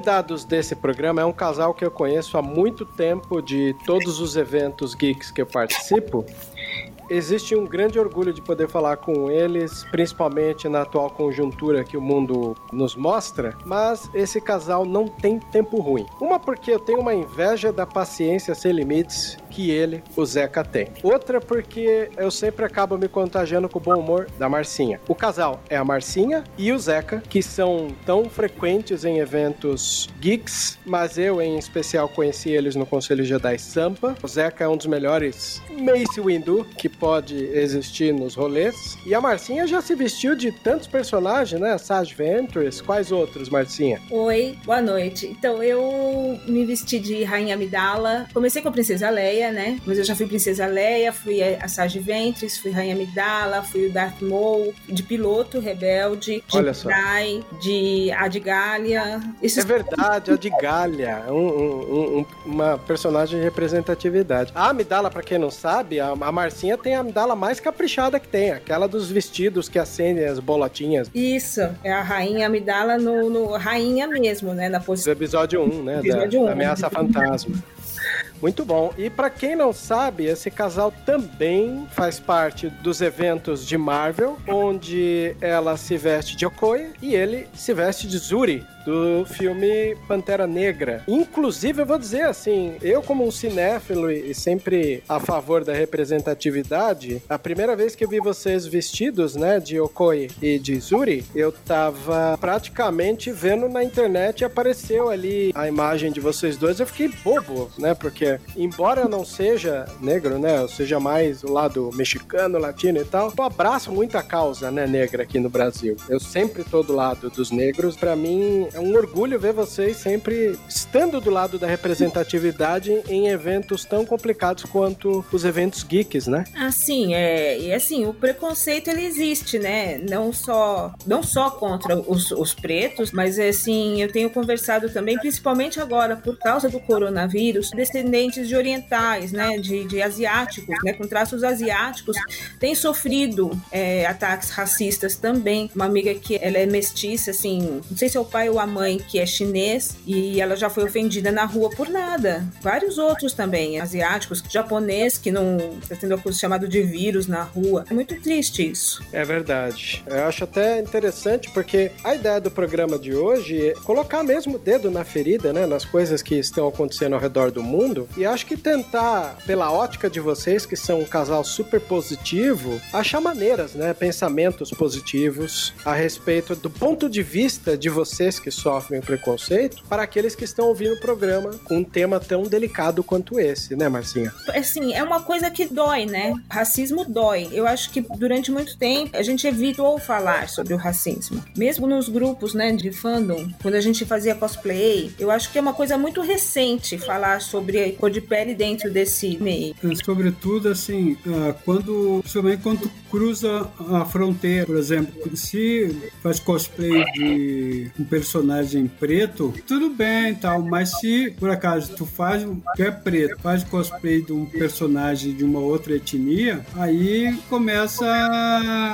Convidados desse programa é um casal que eu conheço há muito tempo de todos os eventos geeks que eu participo. Existe um grande orgulho de poder falar com eles, principalmente na atual conjuntura que o mundo nos mostra, mas esse casal não tem tempo ruim. Uma porque eu tenho uma inveja da paciência sem limites que ele, o Zeca, tem. Outra porque eu sempre acabo me contagiando com o bom humor da Marcinha. O casal é a Marcinha e o Zeca, que são tão frequentes em eventos geeks, mas eu em especial conheci eles no Conselho Jedi Sampa. O Zeca é um dos melhores Mace Windu que pode existir nos rolês. E a Marcinha já se vestiu de tantos personagens, né? Sage Ventress, quais outros, Marcinha? Oi, boa noite. Então, eu me vesti de Rainha Amidala. Comecei com a Princesa Leia, né? Mas eu já fui Princesa Leia, fui a Sage Ventress, fui Rainha Amidala, fui o Darth Maul, de piloto rebelde, de Olha. Jedi, de Adgalia. Isso É verdade, a de Galha, um- um- um- uma personagem de representatividade. A Amidala, pra quem não sabe, a Marcinha tem a Amidala mais caprichada que tem, aquela dos vestidos que acendem as bolotinhas. Isso, é a Rainha Amidala no, no Rainha mesmo, né? Na Do posição. episódio 1, né? da- Episódio da, um. Ameaça Fantasma. Muito bom. E pra quem não sabe, esse casal também faz parte dos eventos de Marvel, onde ela se veste de Okoye e ele se veste de Zuri. Do filme Pantera Negra. Inclusive, eu vou dizer assim: eu, como um cinéfilo e sempre a favor da representatividade, a primeira vez que eu vi vocês vestidos, né, de Okoye e de Zuri, eu tava praticamente vendo na internet e apareceu ali a imagem de vocês dois. Eu fiquei bobo, né, porque embora eu não seja negro, né, eu seja mais o lado mexicano, latino e tal, eu abraço muita causa, né, negra aqui no Brasil. Eu sempre tô do lado dos negros. Pra mim é um orgulho ver vocês sempre estando do lado da representatividade em eventos tão complicados quanto os eventos geeks, né? Assim, é, e assim, o preconceito ele existe, né? Não só, não só contra os, os pretos, mas assim, eu tenho conversado também, principalmente agora, por causa do coronavírus, descendentes de orientais, né? De, de asiáticos, né? Com traços asiáticos, têm sofrido é, ataques racistas também. Uma amiga que ela é mestiça, assim, não sei se é o pai ou a mãe que é chinês, e ela já foi ofendida na rua por nada. Vários outros também, asiáticos, japonês que não está coisa chamada de vírus na rua. É muito triste isso. É verdade. Eu acho até interessante porque a ideia do programa de hoje é colocar mesmo o dedo na ferida, né? Nas coisas que estão acontecendo ao redor do mundo. E acho que tentar, pela ótica de vocês, que são um casal super positivo, achar maneiras, né? Pensamentos positivos a respeito do ponto de vista de vocês que sofrem preconceito para aqueles que estão ouvindo o programa com um tema tão delicado quanto esse, né, Marcinha? Assim, é uma coisa que dói, né? Racismo dói. Eu acho que durante muito tempo a gente evitou falar sobre o racismo. Mesmo nos grupos, né, de fandom, quando a gente fazia cosplay, eu acho que é uma coisa muito recente falar sobre cor de pele dentro desse meio. Sobretudo, assim, ah, quando, principalmente quando tu cruza a fronteira, por exemplo, se faz cosplay de um personagem preto, tudo bem e tal, mas se por acaso tu faz, um- que é preto, faz cosplay de um personagem de uma outra etnia, aí começa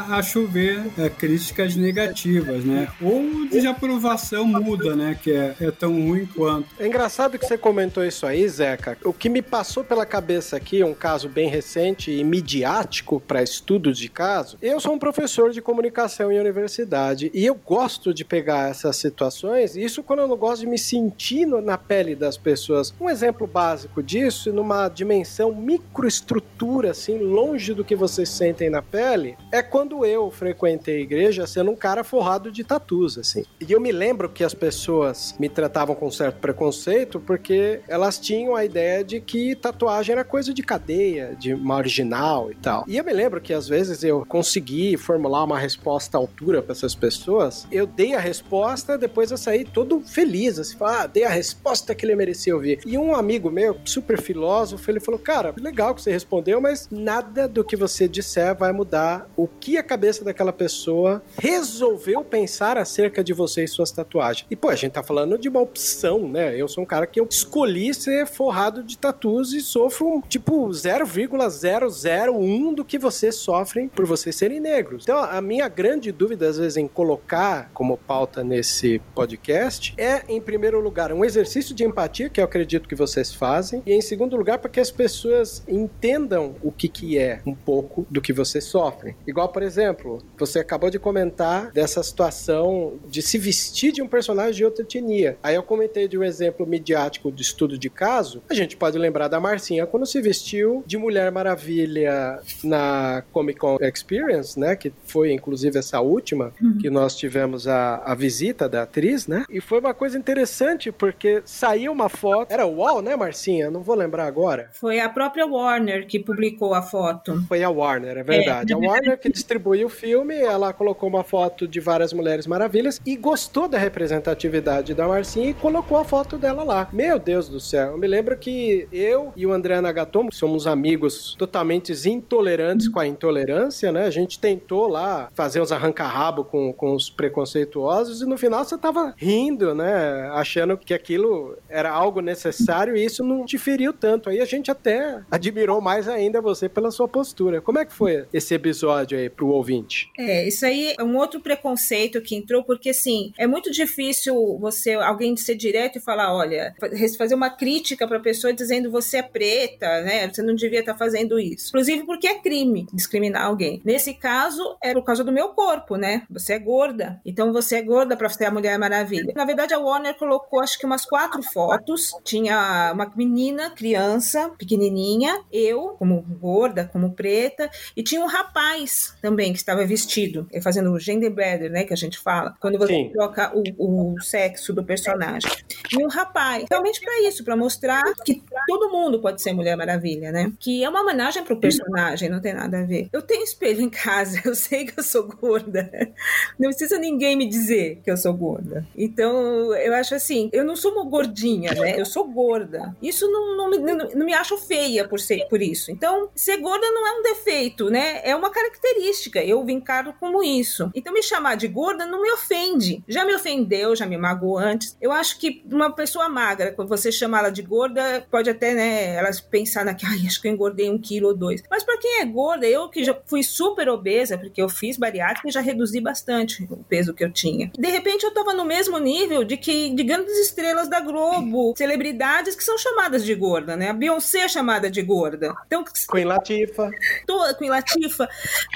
a chover é, críticas negativas, né? Ou desaprovação muda, né? Que é, é tão ruim quanto. É engraçado que você comentou isso aí, Zeca, o que me passou pela cabeça aqui, um caso bem recente e midiático para estudos de caso. Eu sou um professor de comunicação em universidade e eu gosto de pegar essas situações, isso quando eu não gosto de me sentir na pele das pessoas. Um exemplo básico disso, numa dimensão microestrutura, assim, longe do que vocês sentem na pele, é quando eu frequentei a igreja sendo um cara forrado de tatus, assim. E eu me lembro que as pessoas me tratavam com certo preconceito porque elas tinham a ideia de que tatuagem era coisa de cadeia, de marginal e tal. E eu me lembro que às vezes eu consegui formular uma resposta à altura para essas pessoas. Eu dei a resposta, depois eu saí todo feliz, assim, ah, dei a resposta que ele merecia ouvir. E um amigo meu, super filósofo, ele falou: Cara, legal que você respondeu, mas nada do que você disser vai mudar o que a cabeça daquela pessoa resolveu pensar acerca de você e suas tatuagens. E, pô, a gente tá falando de uma opção, né? Eu sou um cara que eu escolhi ser forrado de tatus e sofro, tipo, 0,001 do que vocês sofrem por vocês serem negros. Então, a minha grande dúvida, às vezes, em colocar como pauta nesse podcast é, em primeiro lugar, um exercício de empatia, que eu acredito que vocês fazem, e em segundo lugar, para que as pessoas entendam o que, que é um pouco do que vocês sofrem. Igual, por exemplo, você acabou de comentar dessa situação de se vestir de um personagem de outra etnia. Aí eu comentei de um exemplo midiático de estudo de caso. A gente pode lembrar da Marcinha quando se vestiu de Mulher Maravilha na Comic Con Experience, né? Que foi inclusive essa última uhum. que nós tivemos a, a visita da atriz, né? E foi uma coisa interessante porque saiu uma foto. Era o UOL, né, Marcinha? Não vou lembrar agora. Foi a própria Warner que publicou a foto. Foi a Warner, é verdade. É. A Warner que distribuiu o filme, ela colocou uma foto de várias Mulheres Maravilhas e gostou da representatividade da Marcinha e colocou a foto dela lá. Meu Deus do céu, eu me lembro que eu e o André Nagatomo somos amigos totalmente intolerantes com a intolerância, né? A gente tentou lá fazer uns arranca-rabo com, com os preconceituosos e no final você tava rindo, né? Achando que aquilo era algo necessário e isso não te feriu tanto. Aí a gente até admirou mais ainda você pela sua postura. Como é que foi esse episódio aí pro ouvinte? É, isso aí é um outro preconceito que entrou, porque assim, é muito difícil você, alguém ser direto e falar, olha, fazer uma crítica pra pessoa dizendo você é preta, né? Você não devia estar tá fazendo isso. Inclusive porque é crime discriminar alguém. Nesse caso, é por causa do meu corpo, né? Você é gorda. Então você é gorda pra ser a Mulher Maravilha. Na verdade, a Warner colocou acho que umas quatro fotos. Tinha uma menina, criança, pequenininha, eu, como gorda, como preta, e tinha um rapaz também que estava vestido, fazendo o gender bender, né? Que a gente fala. Quando você Sim. troca o, o sexo do personagem. E um rapaz. Realmente para isso, para mostrar que todo mundo pode ser Mulher Maravilha, né? Que é uma homenagem pro personagem, não tem nada a ver. Eu tenho espelho em casa, eu sei que eu sou gorda. Não precisa ninguém me dizer que eu sou gorda. Então, eu acho assim, eu não sou uma gordinha, né? Eu sou gorda. Isso não, não, me, não, não me acho feia por ser por isso. Então, ser gorda não é um defeito, né? É uma característica. Eu me encaro como isso. Então, me chamar de gorda não me ofende. Já me ofendeu, já me magoou antes. Eu acho que uma pessoa magra, quando você chama ela de gorda, pode até, né, elas pensar na que, ai, acho que eu engordei um quilo ou dois. Mas para quem é gorda, eu que já fui super obesa, porque eu fiz bariátrica e já reduzi bastante o peso que eu tinha. De repente eu tava no mesmo nível de que de grandes estrelas da Globo, celebridades que são chamadas de gorda, né? A Beyoncé é chamada de gorda. Então, Queen Latifa. Tô, Queen Latifa.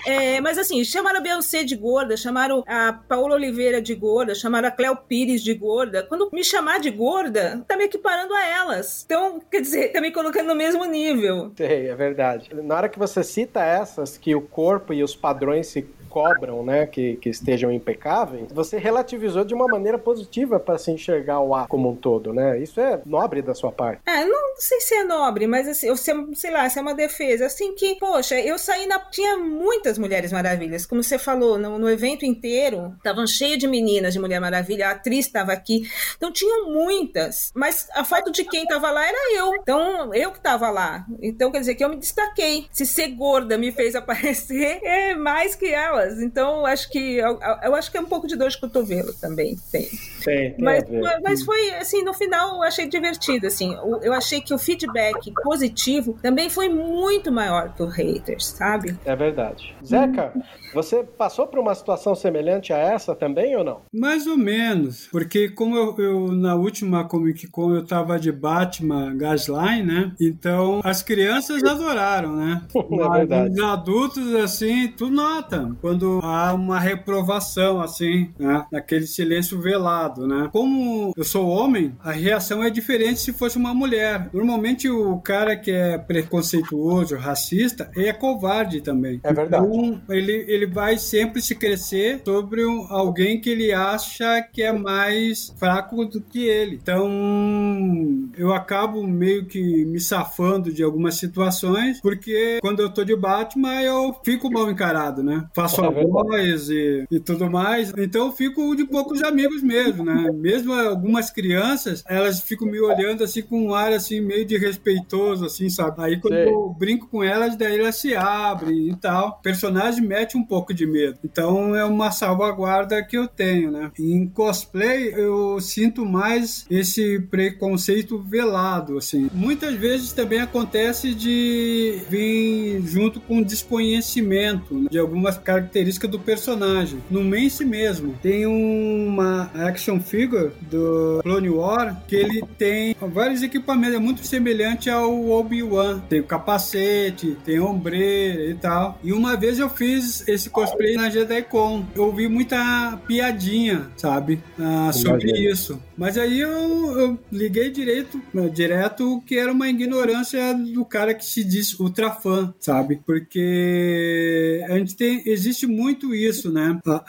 É, mas assim, chamaram a Beyoncé de gorda, chamaram a Paola Oliveira de gorda, chamaram a Cleo Pires de gorda. Quando me chamar de gorda, tá me equiparando a elas. Então, quer dizer, tá me colocando no mesmo nível. Sei, é verdade. Na hora que você cita essas, que o corpo e os padrões se cobram, né, que, que estejam impecáveis, você relativizou de uma maneira positiva para se enxergar o ar como um todo, né? Isso é nobre da sua parte. É, não sei se é nobre, mas assim, eu sei, lá, se é uma defesa. Assim que, poxa, eu saí na. Tinha muitas Mulheres Maravilhas, como você falou, no, no evento inteiro, estavam cheio de meninas de Mulher Maravilha, a atriz estava aqui. Então tinham muitas, mas a foto de quem estava lá era eu. Então, eu que estava lá. Então, quer dizer que eu me destaquei. Se ser gorda me fez aparecer, é mais que ela Então, acho que eu, eu, acho que é um pouco de dor de cotovelo também tem. Tem Mas, mas foi, assim, no final eu achei divertido, assim. Eu achei que o feedback positivo também foi muito maior que o haters, sabe? É verdade. Zeca, você passou por uma situação semelhante a essa também ou não? Mais ou menos, porque como eu, eu, na última Comic Con eu tava de Batman Gasline, né? Então as crianças adoraram, né? É verdade. Os adultos, assim, tu nota quando há uma reprovação, assim, né? Naquele silêncio velado, né? Como eu sou homem, a reação é diferente se fosse uma mulher. Normalmente o cara que é preconceituoso, racista, é covarde também. É verdade. Então, ele, ele vai sempre se crescer sobre um- alguém que ele acha que é mais fraco do que ele. Então, eu acabo meio que me safando de algumas situações, porque quando eu tô de Batman, eu fico mal encarado, né? Faço É a voz e, e tudo mais. Então, eu fico de poucos amigos mesmo, né? Mesmo algumas crianças, elas ficam me olhando assim com um ar assim meio de respeitoso, assim, sabe? Aí quando Sei. eu brinco com elas, daí elas se abrem e tal. O personagem mete um pouco de medo. Então é uma salvaguarda que eu tenho, né? Em cosplay eu sinto mais esse preconceito velado, assim. Muitas vezes também acontece de vir junto com desconhecimento né, de algumas características do personagem. No Mance mesmo, tem uma action figure do Clone War que ele tem vários equipamentos, é muito semelhante ao Obi-Wan. Tem o capacete, tem ombreira e tal. E uma vez eu fiz esse cosplay na JediCon. Eu ouvi muita piadinha, sabe? Ah, sobre isso. Mas aí eu, eu liguei direito, né, direto que era uma ignorância do cara que se diz ultra fã, sabe? Porque a gente tem, existe muito isso, né? A-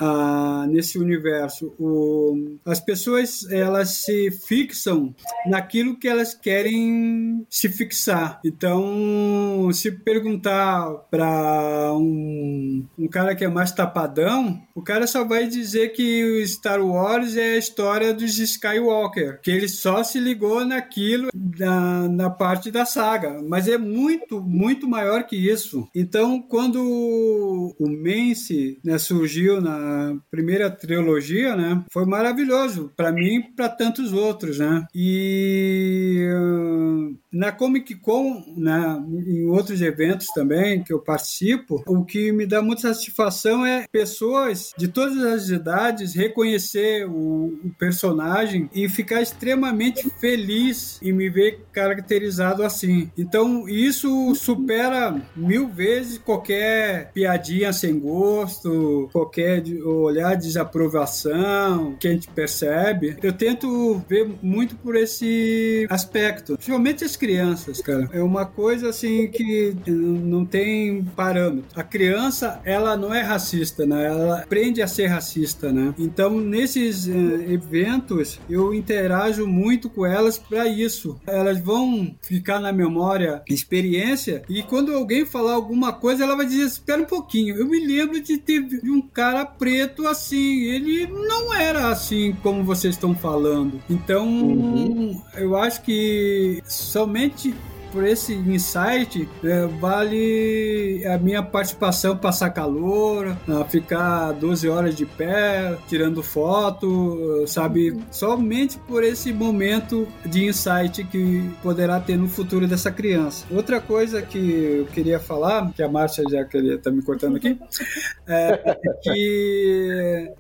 a- nesse universo. O, as pessoas, elas se fixam naquilo que elas querem se fixar. Então, se perguntar para um, um cara que é mais tapadão, o cara só vai dizer que o Star Wars é a história dos Skywalker, que ele só se ligou naquilo na, na parte da saga, mas é muito, muito maior que isso. Então, quando o Mance né, surgiu na primeira trilogia, né, foi maravilhoso para mim e para tantos outros, né? E uh, na Comic Con, né, em outros eventos também que eu participo, o que me dá muita satisfação é pessoas de todas as idades reconhecer o, o personagem e ficar extremamente feliz em me ver caracterizado assim. Então isso supera mil vezes qualquer piadinha sem gosto, qualquer olhar de desaprovação que a gente percebe. Eu tento ver muito por esse aspecto, principalmente as crianças, cara. É uma coisa assim que não tem parâmetro. A criança, ela não é racista, né? Ela aprende a ser racista, né? Então, nesses eh, eventos, eu interajo muito com elas para isso. Elas vão ficar na memória experiência e quando alguém falar alguma coisa, ela vai dizer: Espera um pouquinho, eu me lembro de ter de um cara preto assim. Ele não era assim como vocês estão falando. Então, eu acho que somente por esse insight, é, vale a minha participação passar calor, ficar 12 horas de pé, tirando foto, sabe? Somente por esse momento de insight que poderá ter no futuro dessa criança. Outra coisa que eu queria falar, que a Márcia já queria tá me cortando aqui, é que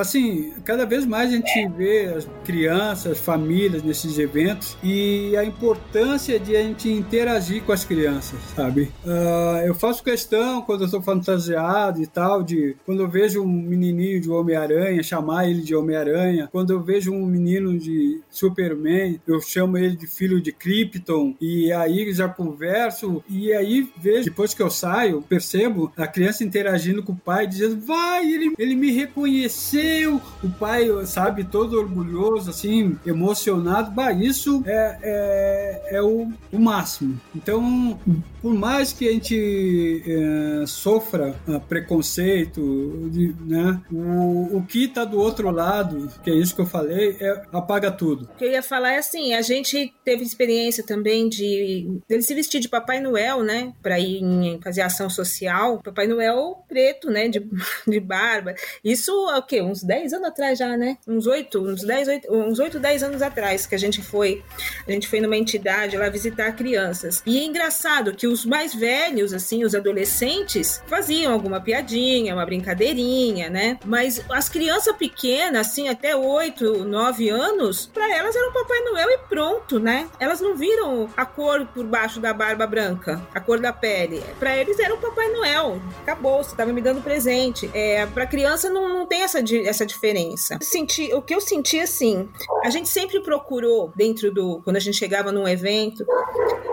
assim, cada vez mais a gente vê as crianças, famílias nesses eventos e a importância de a gente interagir com as crianças, sabe? Ah, eu faço questão quando eu estou fantasiado e tal, de quando eu vejo um menininho de Homem-Aranha, chamar ele de Homem-Aranha. Quando eu vejo um menino de Superman, eu chamo ele de filho de Krypton e aí já converso e aí vejo, depois que eu saio, percebo a criança interagindo com o pai, dizendo, vai, ele, ele me reconheceu, o pai, sabe, todo orgulhoso, assim, emocionado. Bah, isso é, é, é o, o máximo. Então, por mais que a gente é, sofra uh, preconceito, de, né, o, o que está do outro lado, que é isso que eu falei, é, apaga tudo. O que eu ia falar é assim, a gente teve experiência também de ele se vestir de Papai Noel, né, para ir em, fazer ação social. Papai Noel preto, né, de, de barba. Isso, o quê? Uns 10 anos atrás já, né? Uns 8, uns 10, 8, uns 8, 10 anos atrás que a gente foi, a gente foi numa entidade lá visitar crianças. E é engraçado que os mais velhos, assim, os adolescentes, faziam alguma piadinha, uma brincadeirinha, né? Mas as crianças pequenas, assim, até 8, 9 anos, para elas era o Papai Noel e pronto, né? Elas não viram a cor por baixo da barba branca, a cor da pele. Para eles era o Papai Noel. Acabou, você tava me dando presente. É, para criança não, não tem essa, essa diferença. Senti, o que eu senti assim, a gente sempre procurou dentro do quando a gente chegava num evento,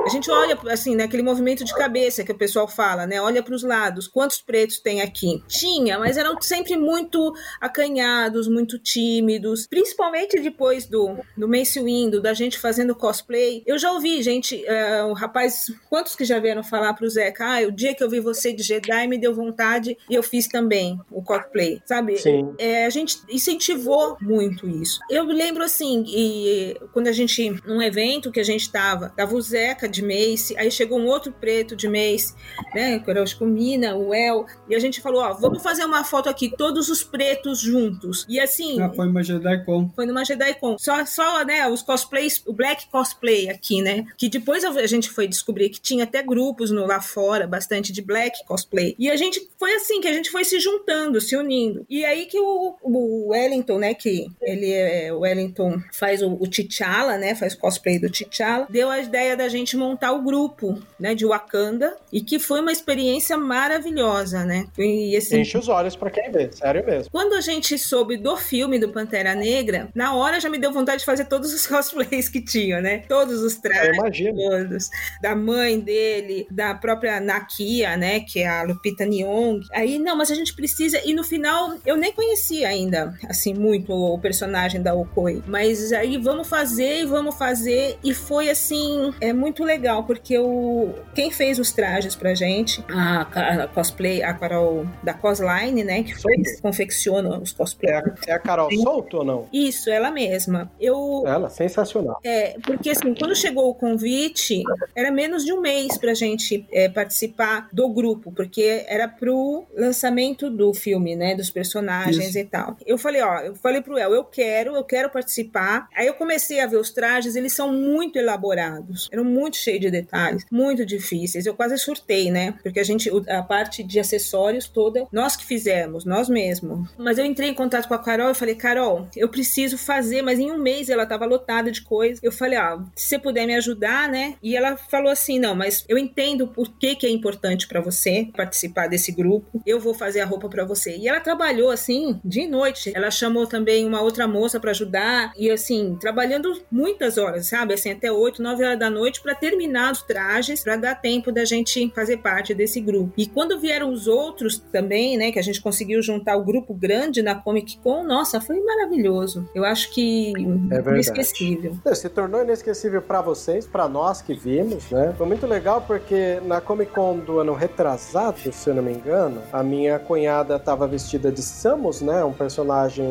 a gente olha assim, naquele né, movimento de cabeça que o pessoal fala, né? Olha para os lados, quantos pretos tem aqui? Tinha, mas eram sempre muito acanhados, muito tímidos, principalmente depois do do Mace Windu, da gente fazendo cosplay. Eu já ouvi gente, uh, um rapaz, quantos que já vieram falar pro Zeca, ah, o dia que eu vi você de Jedi me deu vontade e eu fiz também o cosplay, sabe? Sim. É, a gente incentivou muito isso. Eu lembro assim, e quando a gente, num evento que a gente tava, tava o Zeca de Mace, aí chegou um outro preto de Mace, né? Que era o Mina, o El, e a gente falou: ó, vamos fazer uma foto aqui, todos os pretos juntos. E assim. Ah, foi uma JediCon. Foi numa JediCon. Só, só, né, os cosplays, o Black Cosplay aqui, né? Que depois a gente foi descobrir que tinha até grupos no, lá fora, bastante de Black Cosplay. E a gente foi assim, que a gente foi se juntando, se unindo. E aí que o, o Wellington, né, que ele é, o Wellington faz o, o T'Challa, né, faz cosplay do T'Challa, deu a ideia da gente montar o grupo, né, de Wakanda, e que foi uma experiência maravilhosa, né? E, assim, Enche os olhos para quem vê, sério mesmo. Quando a gente soube do filme do Pantera Negra, na hora já me deu vontade de fazer todos os cosplays que tinha, né? Todos os trajes, todos. Da mãe dele, da própria Nakia, né, que é a Lupita Nyong. Aí, não, mas a gente precisa... E no final, eu nem conhecia ainda, assim, muito o personagem da Okoi. Mas aí, vamos fazer e vamos fazer. E foi, assim, é muito legal, porque o... quem fez os trajes pra gente, a, a cosplay, a Carol da Cosline, né, que foi que confecciona os cosplays. É a, é a Carol Solto ou não? Isso, ela mesma. Eu... Ela, sensacional. É, porque assim, quando chegou o convite, era menos de um mês pra gente é, participar do grupo, porque era pro lançamento do filme, né, dos personagens Isso. e tal. Eu falei, ó, eu falei pro El, eu quero, eu quero participar. Aí eu comecei a ver os trajes, eles são muito elaborados, eram muito cheios de detalhes, muito difíceis. Eu quase surtei, né, porque a gente, a parte de acessórios toda, nós que fizemos, nós mesmos. Mas eu entrei em contato com a Carol e falei, Carol, eu preciso fazer, mas em um mês ela tava lotada de coisa. Eu falei, ó, se você puder me ajudar, né? E ela falou assim, não, mas eu entendo por que que é importante para você participar desse grupo. Eu vou fazer a roupa para você. E ela trabalhou assim, de noite. Ela chamou também uma outra moça para ajudar e assim, trabalhando muitas horas, sabe? Assim, até 8, 9 horas da noite para terminar os trajes, para dar tempo da gente fazer parte desse grupo. E quando vieram os outros também, né, que a gente conseguiu juntar o grupo grande na Comic Con, nossa, foi maravilhoso. Eu acho que é inesquecível. Se tornou inesquecível para vocês, para nós que vimos, né? Foi muito legal porque na Comic Con do ano retrasado, se eu não me engano, a minha cunhada estava vestida de Samus, né? Um personagem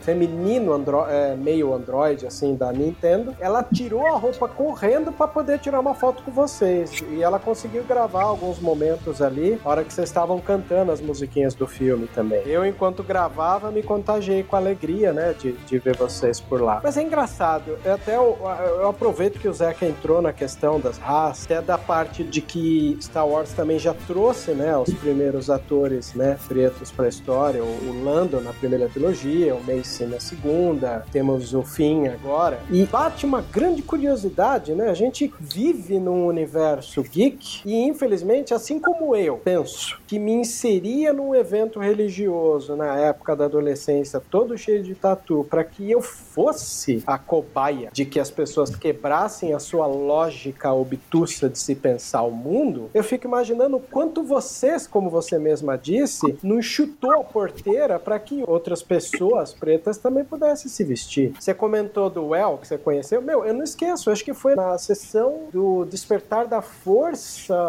feminino, andro é, meio android, assim, da Nintendo. Ela tirou a roupa correndo para poder tirar uma foto com vocês. E ela conseguiu gravar alguns momentos ali, hora que vocês estavam cantando as musiquinhas do filme também. Eu, enquanto gravava, me contagiei com alegria, né? De, de ver vocês por lá. Mas é engraçado, eu até eu, eu aproveito que o Zeca entrou na questão das raças, até da parte de que Star Wars também já trouxe, né, os primeiros atores, né, pretos para a história, o, o Lando na primeira trilogia, o Mace na segunda, temos o Finn agora. E bate uma grande curiosidade, né? A gente vive num universo geek e infelizmente, assim como eu penso que me inseria num evento religioso na época da adolescência, todo cheio de tatu, para que eu fosse a cobaia de que as pessoas quebrassem a sua lógica obtusa de se pensar o mundo, eu fico imaginando quanto vocês, como você mesma disse, nos chutou a porteira para que outras pessoas pretas também pudessem se vestir. Você comentou do Well, que você conheceu. Meu, eu não esqueço, acho que foi na sessão do Despertar da Força,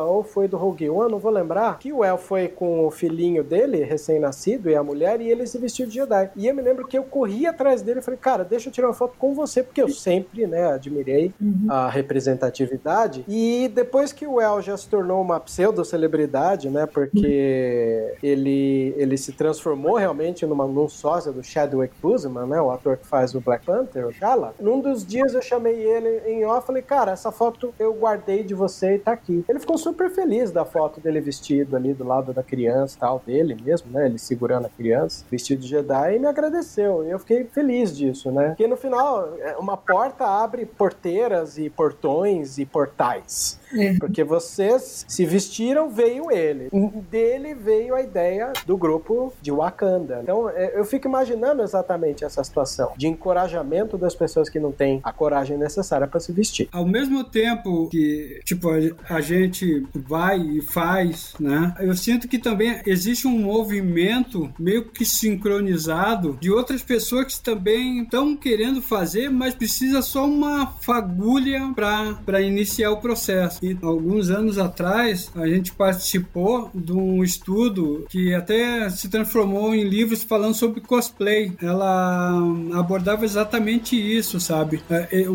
ou foi do Rogue One, não vou lembrar, que o El foi com o filhinho dele, recém-nascido, e a mulher, e ele se vestiu de Jedi. E eu me lembro que eu corri atrás dele e falei, cara, deixa eu tirar uma foto com você, porque eu sempre, né, admirei a representatividade. E depois que o El já se tornou uma pseudo-celebridade, né, porque ele, ele se transformou realmente numa, num sósia do Chadwick Boseman, né, o ator que faz o Black Panther, o T'Challa. Num dos dias eu chamei ele em off, falei, cara, essa foto eu guardei de você e tá aqui. Ele ficou super feliz da foto dele vestido ali do lado da criança tal, dele mesmo, né, ele segurando a criança, vestido de Jedi, e me agradeceu. E eu fiquei feliz disso, né, porque no final, é, uma porta abre porteiras e portões e portais. Porque vocês se vestiram, veio ele. Dele veio a ideia do grupo de Wakanda. Então é, eu fico imaginando exatamente essa situação de encorajamento das pessoas que não têm a coragem necessária para se vestir. Ao mesmo tempo que, tipo, a, a gente vai e faz, né? Eu sinto que também existe um movimento meio que sincronizado de outras pessoas que também estão querendo fazer, mas precisa só uma fagulha para iniciar o processo. E alguns anos atrás a gente participou de um estudo que até se transformou em livros falando sobre cosplay. Ela abordava exatamente isso, sabe? É,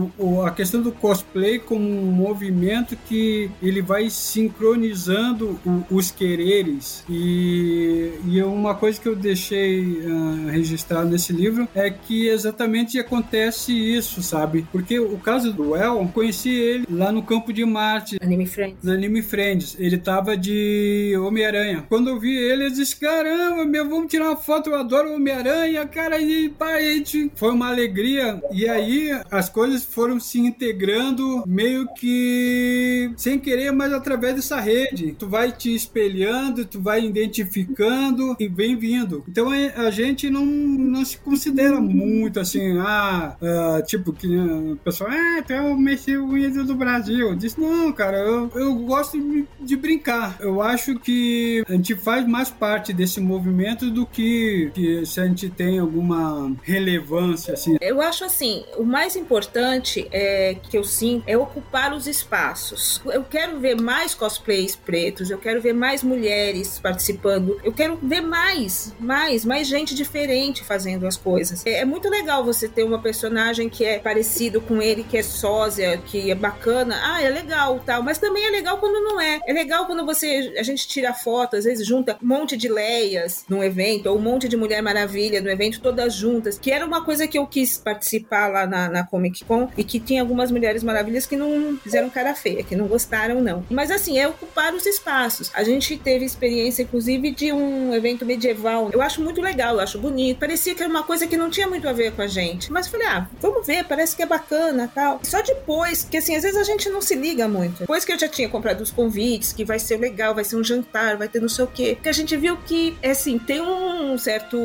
a questão do cosplay como um movimento que ele vai sincronizando os quereres. E, uma coisa que eu deixei uh, registrado nesse livro é que exatamente acontece isso, sabe? Porque o caso do El, conheci ele lá no campo de Marte. Anime Friends. No Anime Friends. Ele tava de Homem-Aranha. Quando eu vi ele, eu disse: caramba, meu, vamos tirar uma foto, eu adoro Homem-Aranha, cara, e parede. Foi uma alegria. E aí as coisas foram se integrando meio que sem querer, mas através dessa rede. Tu vai te espelhando, tu vai identificando e vem vindo. Então a gente não, não se considera muito assim, ah, uh, tipo, que o pessoal, ah, tu é o Messi do Brasil. Diz, não, cara, eu, eu gosto de, brincar. Eu acho que a gente faz mais parte desse movimento do que, que se a gente tem alguma relevância, assim. Eu acho assim, o mais importante é que eu sinto é ocupar os espaços. Eu quero ver mais cosplays pretos, eu quero ver mais mulheres participando, eu quero ver mais, mais, mais gente diferente fazendo as coisas. É, é muito legal você ter uma personagem que é parecido com ele, que é sósia, que é bacana. Ah, é legal, tal, mas também é legal quando não é. É legal quando você a gente tira foto, às vezes junta um monte de Leias num evento, ou um monte de Mulher Maravilha no evento, todas juntas, que era uma coisa que eu quis participar lá na, na Comic Con e que tinha algumas Mulheres Maravilhas que não fizeram cara feia, que não gostaram, não. Mas assim, é ocupar os espaços. A gente teve experiência, inclusive, de um evento medieval. Eu acho muito legal, eu acho bonito. Parecia que era uma coisa que não tinha muito a ver com a gente. Mas falei, ah, vamos ver, parece que é bacana tal. Só depois, que assim, às vezes a gente não se liga muito. Depois que eu já tinha comprado os convites, que vai ser legal, vai ser um jantar, vai ter não sei o quê. Porque a gente viu que, é assim, tem um certo.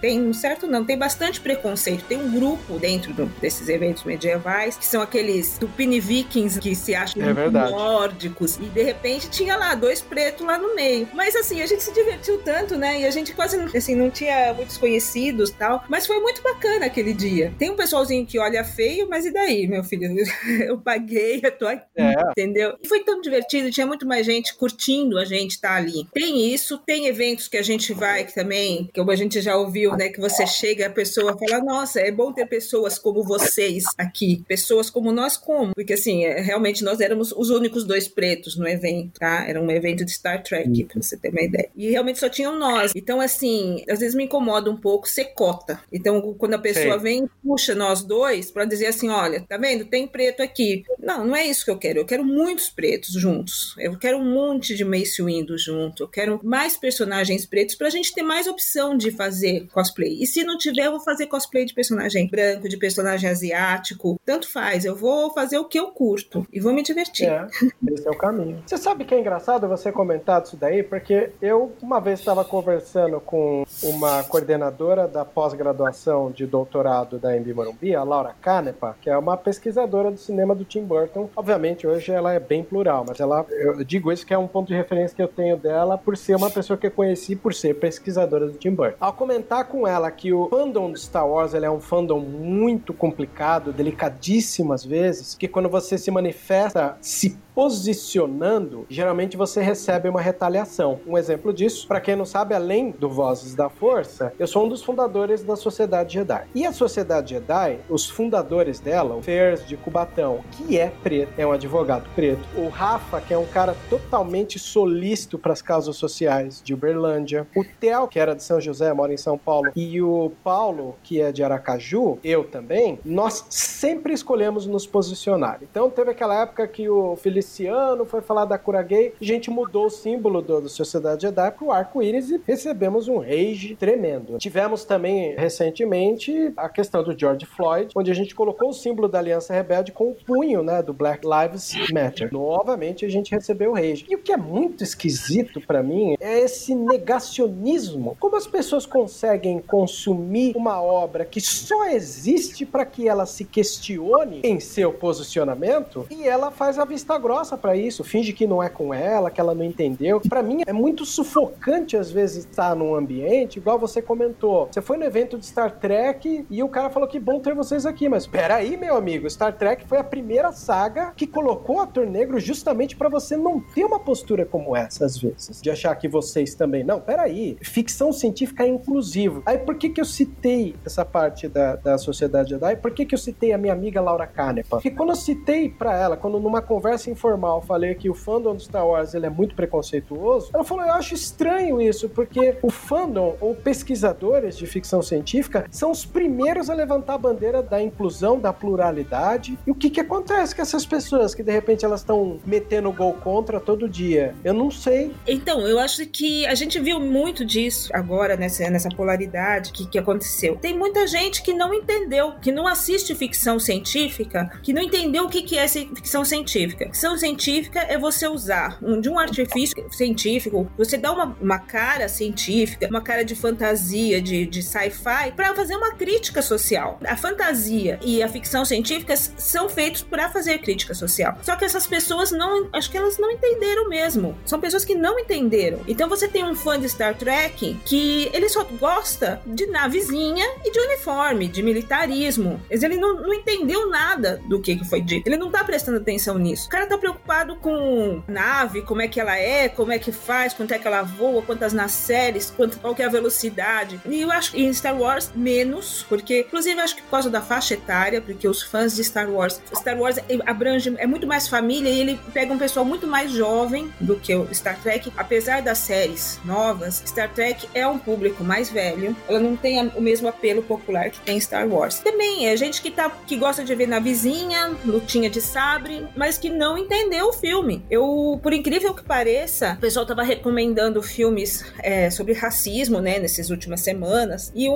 Tem um certo, não, tem bastante preconceito. Tem um grupo dentro do, desses eventos medievais, que são aqueles Tupini Vikings que se acham é nórdicos. E de repente tinha lá dois pretos lá no meio. Mas assim, a gente se divertiu tanto, né? E a gente quase assim, não tinha muitos conhecidos tal. Mas foi muito bacana aquele dia. Tem um pessoalzinho que olha feio, mas e daí, meu filho? Eu paguei, eu tô aqui, é. Entendeu? E foi tão divertido, tinha muito mais gente curtindo a gente estar tá ali. Tem isso, tem eventos que a gente vai que também, que a gente já ouviu, né? Que você chega, a pessoa fala, nossa, é bom ter pessoas como vocês aqui, pessoas como nós como, porque assim, é, realmente nós éramos os únicos dois pretos no evento, tá? Era um evento de Star Trek, pra você ter uma ideia. E realmente só tinham nós. Então, assim, às vezes me incomoda um pouco ser cota. Então, quando a pessoa Sim. vem puxa nós dois para dizer assim, olha, tá vendo? Tem preto aqui. Não, não é isso que eu quero. Eu quero muitos pretos juntos. Eu quero um monte de Mace Windu junto. Eu quero mais personagens pretos pra gente ter mais opção de fazer cosplay. E se não tiver, eu vou fazer cosplay de personagem branco, de personagem asiático. Tanto faz. Eu vou fazer o que eu curto e vou me divertir. É, esse é o caminho. Você sabe que é engraçado você comentar isso daí? Porque eu, uma vez, estava conversando com uma coordenadora da pós-graduação de doutorado da Embi Morumbi, a Laura Canepa, que é uma pesquisadora do cinema do Tim Burton. Obviamente, hoje ela é bem plural, mas ela, eu digo isso que é um ponto de referência que eu tenho dela por ser uma pessoa que eu conheci por ser pesquisadora do Tim Burton. Ao comentar com ela que o fandom de Star Wars é um fandom muito complicado, delicadíssimo às vezes, que quando você se manifesta se posicionando, geralmente você recebe uma retaliação. Um exemplo disso, para quem não sabe, além do Vozes da Força, eu sou um dos fundadores da Sociedade Jedi. E a Sociedade Jedi, os fundadores dela, o Fers de Cubatão, que é preto, é um advogado preto, o Rafa, que é um cara totalmente solícito para as causas sociais de Uberlândia, o Theo, que era de São José, mora em São Paulo, e o Paulo, que é de Aracaju, eu também, nós sempre escolhemos nos posicionar. Então teve aquela época que o Feliciano foi falar da cura gay, a gente mudou o símbolo do, do Sociedade Jedi para o arco-íris e recebemos um rage tremendo. Tivemos também recentemente a questão do George Floyd, onde a gente colocou o símbolo da Aliança Rebelde com o punho, né, do Black Lives Matter. Novamente a gente recebeu rage. E o que é muito esquisito para mim é esse negacionismo. Como as pessoas conseguem consumir uma obra que só existe para que ela se questione em seu posicionamento e ela faz a vista grossa para isso, finge que não é com ela, que ela não entendeu. Para mim é muito sufocante às vezes estar num ambiente, igual você comentou. Você foi no evento de Star Trek e o cara falou que bom ter vocês aqui, mas peraí, meu amigo, Star Trek foi a primeira saga que colocou o ator negro justamente para você não ter uma postura como essa às vezes, de achar que vocês também não. Peraí, ficção científica é inclusivo. Aí por que que eu citei essa parte da, da Sociedade Jedi? Por que que eu citei a minha amiga Laura Canepa? Porque quando eu citei para ela, quando numa conversa informal falei que o fandom do Star Wars ele é muito preconceituoso, ela falou: Eu acho estranho isso, porque o fandom ou pesquisadores de ficção científica são os primeiros a levantar a bandeira da inclusão, da pluralidade. E o que, que acontece com essas pessoas que de repente elas estão metendo gol contra todo dia? Eu não sei. Então, eu acho que a gente viu muito disso agora nessa, nessa polaridade que, que aconteceu. Tem muita gente que não entendeu, que não assiste ficção científica, que não entendeu o que, que é ficção científica. Ficção científica é você usar um, de um artifício científico, você dá uma, uma cara científica, uma cara de fantasia, de, de sci-fi, para fazer uma crítica social. A fantasia e a ficção científica são feitos para fazer crítica social. Só que essas pessoas não, acho que elas não entenderam mesmo. São pessoas que não entenderam. Então você tem um fã de Star Trek que ele só gosta de navezinha e de uniforme, de militarismo. Mas ele não, não entendeu nada do que, que foi dito. Ele não tá prestando atenção nisso. O cara tá preocupado com nave, como é que ela é, como é que faz, quanto é que ela voa, quantas séries, quanto, qual que é a velocidade. E eu acho que em Star Wars, menos, porque, inclusive, acho que por causa da faixa etária, porque os fãs de Star Wars, Star Wars abrange, é muito mais família e ele pega um pessoal muito mais jovem do que o Star Trek. Apesar das séries novas, Star Trek é um público mais velho, ela não tem o mesmo apelo popular que tem Star Wars. Também é gente que, tá, que gosta de ver na vizinha, lutinha de sabre, mas que não entendeu o filme. Eu, por incrível que pareça, o pessoal tava recomendando filmes é, sobre racismo, né, nessas últimas semanas, e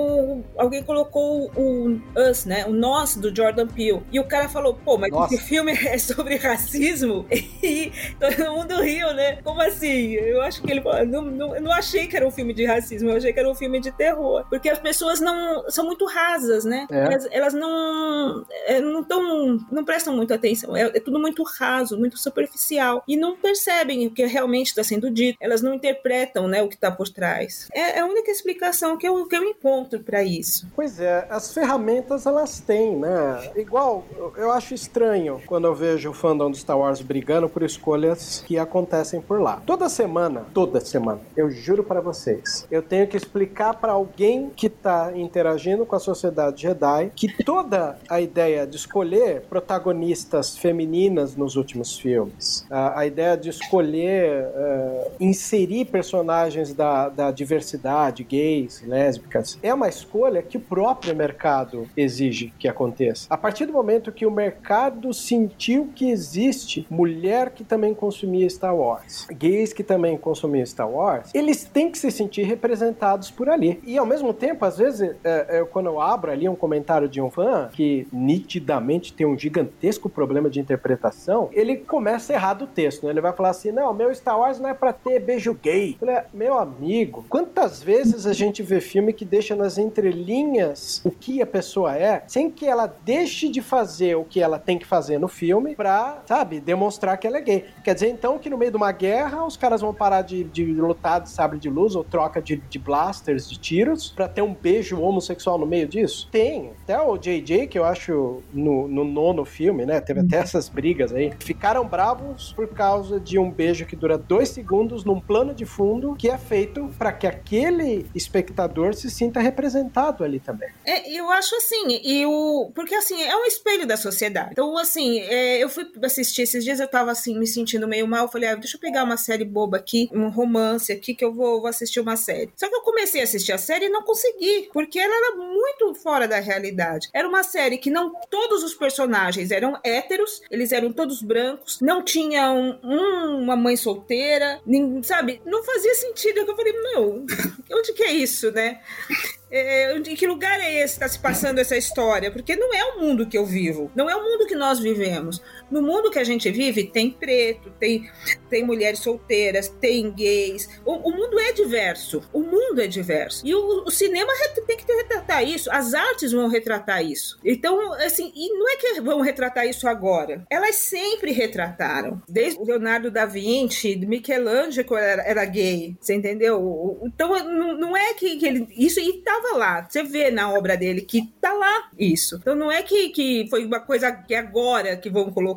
alguém colocou o Us, né, o Nós do Jordan Peele, e o cara falou, pô, mas Nossa. esse filme é sobre racismo? E todo mundo riu, né? Como assim? Eu acho que ele não, não, eu não achei que era um filme de racismo, eu achei que era um filme de terror, porque as pessoas não são muito rasas, né? É. Elas, elas, não é, não tão, não prestam muita atenção, é, é tudo muito raso, muito superficial e não percebem o que realmente está sendo dito. Elas não interpretam, né, o que está por trás. É, é a única explicação que eu, que eu encontro para isso. Pois é, as ferramentas elas têm, né? Igual, eu acho estranho quando eu vejo o fandom de Star Wars brigando por escolhas que acontecem por lá. Toda semana, toda semana, eu juro para vocês, eu tenho que explicar para alguém que está interagindo com a sociedade Jedi que toda a ideia de escolher protagonistas femininas nos últimos filmes, a, a ideia de escolher uh, inserir personagens da, da diversidade, gays, lésbicas, é uma escolha que o próprio mercado exige que aconteça. A partir do momento que o mercado sentiu que existe mulher que também consumia Star Wars, gays que também consumiam Star Wars, eles têm que se sentir representados por ali. E ao mesmo tempo, às vezes, é, é, quando eu abro ali um comentário de um fã que nitidamente tem um gigantesco problema de interpretação, ele começa errado o texto, né? Ele vai falar assim: não, meu Star Wars não é pra ter beijo gay. Falei, meu amigo, quantas vezes a gente vê filme que deixa nas entrelinhas o que a pessoa é, sem que ela deixe de fazer o que ela tem que fazer no filme pra, sabe, demonstrar que ela é gay. Quer dizer, então, que no meio de uma guerra os caras vão parar de, de lutar de sabre de luz ou troca de, de blasters, de tiros, pra ter um beijo homossexual no meio disso? Tem. Até o JJ, que eu acho no, no nono filme, né? Teve até essas brigas aí. Ficaram bravos por causa de um beijo que dura dois segundos num plano de fundo que é feito para que aquele espectador se sinta representado ali também. É, eu acho assim, e o, porque assim, é um espelho da sociedade. Então, assim, é, eu fui assistir esses dias, eu tava assim, me sentindo meio mal. Falei, ah, deixa eu pegar uma série boba aqui, um romance aqui, que eu vou, vou assistir uma série. Só que eu comecei a assistir a série e não consegui, porque ela era muito fora da realidade. Era uma série que não todos os personagens eram héteros, eles eram todos brancos, não tinha um, um, uma mãe solteira, nem, sabe? Não fazia sentido. Eu falei, meu, onde que é isso, né? É, em que lugar é esse que está se passando essa história? Porque não é o mundo que eu vivo, não é o mundo que nós vivemos. No mundo que a gente vive, tem preto, tem, tem mulheres solteiras, tem gays. O, o mundo é diverso. O mundo é diverso. E o, o cinema tem que retratar isso, as artes vão retratar isso. Então, assim, e não é que vão retratar isso agora. Elas sempre retrataram. Desde Leonardo da Vinci, Michelangelo era, era gay, você entendeu? Então, não, não é que, que ele. Isso e tava lá. Você vê na obra dele que tá lá isso. Então, não é que, que foi uma coisa que agora que vão colocar.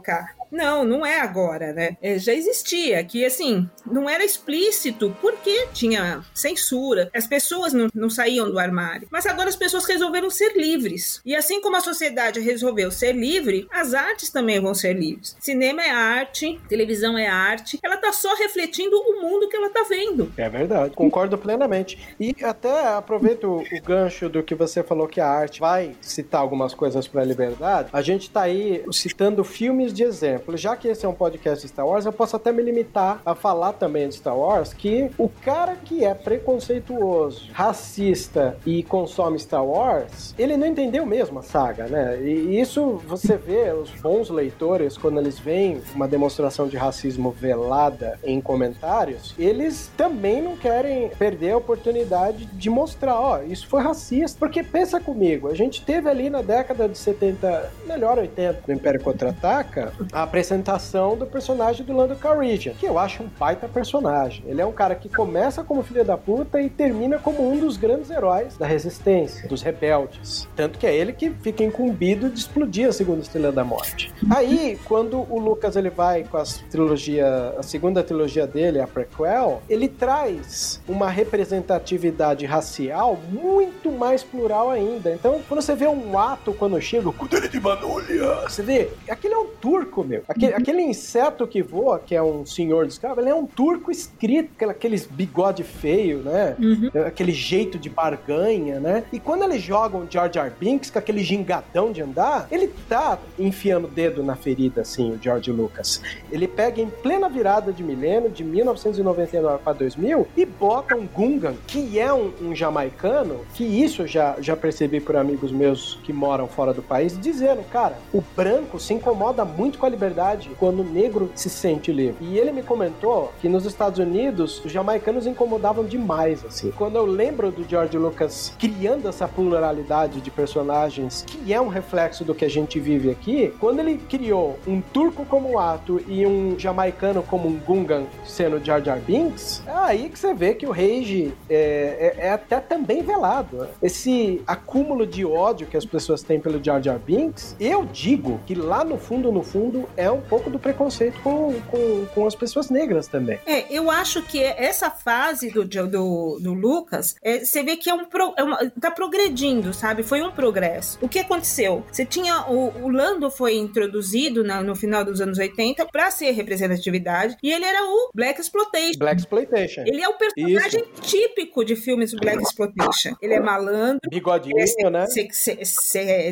Não, não é agora, né? É, já existia, que assim, não era explícito porque tinha censura, as pessoas não, não saíam do armário. Mas agora as pessoas resolveram ser livres. E assim como a sociedade resolveu ser livre, as artes também vão ser livres. Cinema é arte, televisão é arte, ela tá só refletindo o mundo que ela tá vendo. É verdade, concordo plenamente. E até aproveito o gancho do que você falou que a arte vai citar algumas coisas para a liberdade. A gente tá aí citando filmes de exemplo já que esse é um podcast de Star Wars, eu posso até me limitar a falar também de Star Wars que o cara que é preconceituoso, racista e consome Star Wars, ele não entendeu mesmo a saga, né? E isso você vê os bons leitores quando eles veem uma demonstração de racismo velada em comentários, eles também não querem perder a oportunidade de mostrar, ó, isso foi racista. Porque pensa comigo, a gente teve ali na década de 70, melhor 80, do Império Contra-Ataca, a apresentação do personagem do Lando Calrissian, que eu acho um baita personagem. Ele é um cara que começa como filho da puta e termina como um dos grandes heróis da resistência, dos rebeldes. Tanto que é ele que fica incumbido de explodir a segunda estrela da morte. Aí, quando o Lucas ele vai com a trilogia, a segunda trilogia dele, a prequel, ele traz uma representatividade racial muito mais plural ainda. Então, quando você vê um ato quando chega, o de Manolha, você vê, aquele é um turco, meu. Aquele, aquele, inseto que voa, que é um senhor de escravo, ele é um turco escrito, aqueles bigode feio, né? Uhum. Aquele jeito de barganha, né? E quando eles jogam George R. Binks com aquele gingadão de andar, ele tá enfiando o dedo na ferida, assim, o George Lucas. Ele pega em plena virada de milênio, de 1999 para 2000, e bota um Gungan, que é um, um jamaicano, que isso já, já percebi por amigos meus que moram fora do país, dizendo, cara, o branco se incomoda muito com a liberdade quando o negro se sente livre. E ele me comentou que nos Estados Unidos os jamaicanos incomodavam demais, assim. Quando eu lembro do George Lucas criando essa pluralidade de personagens, que é um reflexo do que a gente vive aqui, quando ele criou um turco como ato e um jamaicano como um Gungan sendo Jar Jar Binks, é aí que você vê que o rage é, é, é até também velado. Né? Esse acúmulo de ódio que as pessoas têm pelo Jar Jar Binks, eu digo que lá no fundo, no fundo, é um pouco do preconceito com, com, com as pessoas negras também. É, eu acho que essa fase do, do, do Lucas, é, você vê que é um pro, é uma, tá progredindo, sabe? Foi um progresso. O que aconteceu? Você tinha o, o Lando foi introduzido na, no final dos anos 80 para ser representatividade e ele era o Black Exploitation. Black Exploitation. Ele é o personagem Isso. típico de filmes Black Exploitation. Ele é malandro, bigodinho, é, né?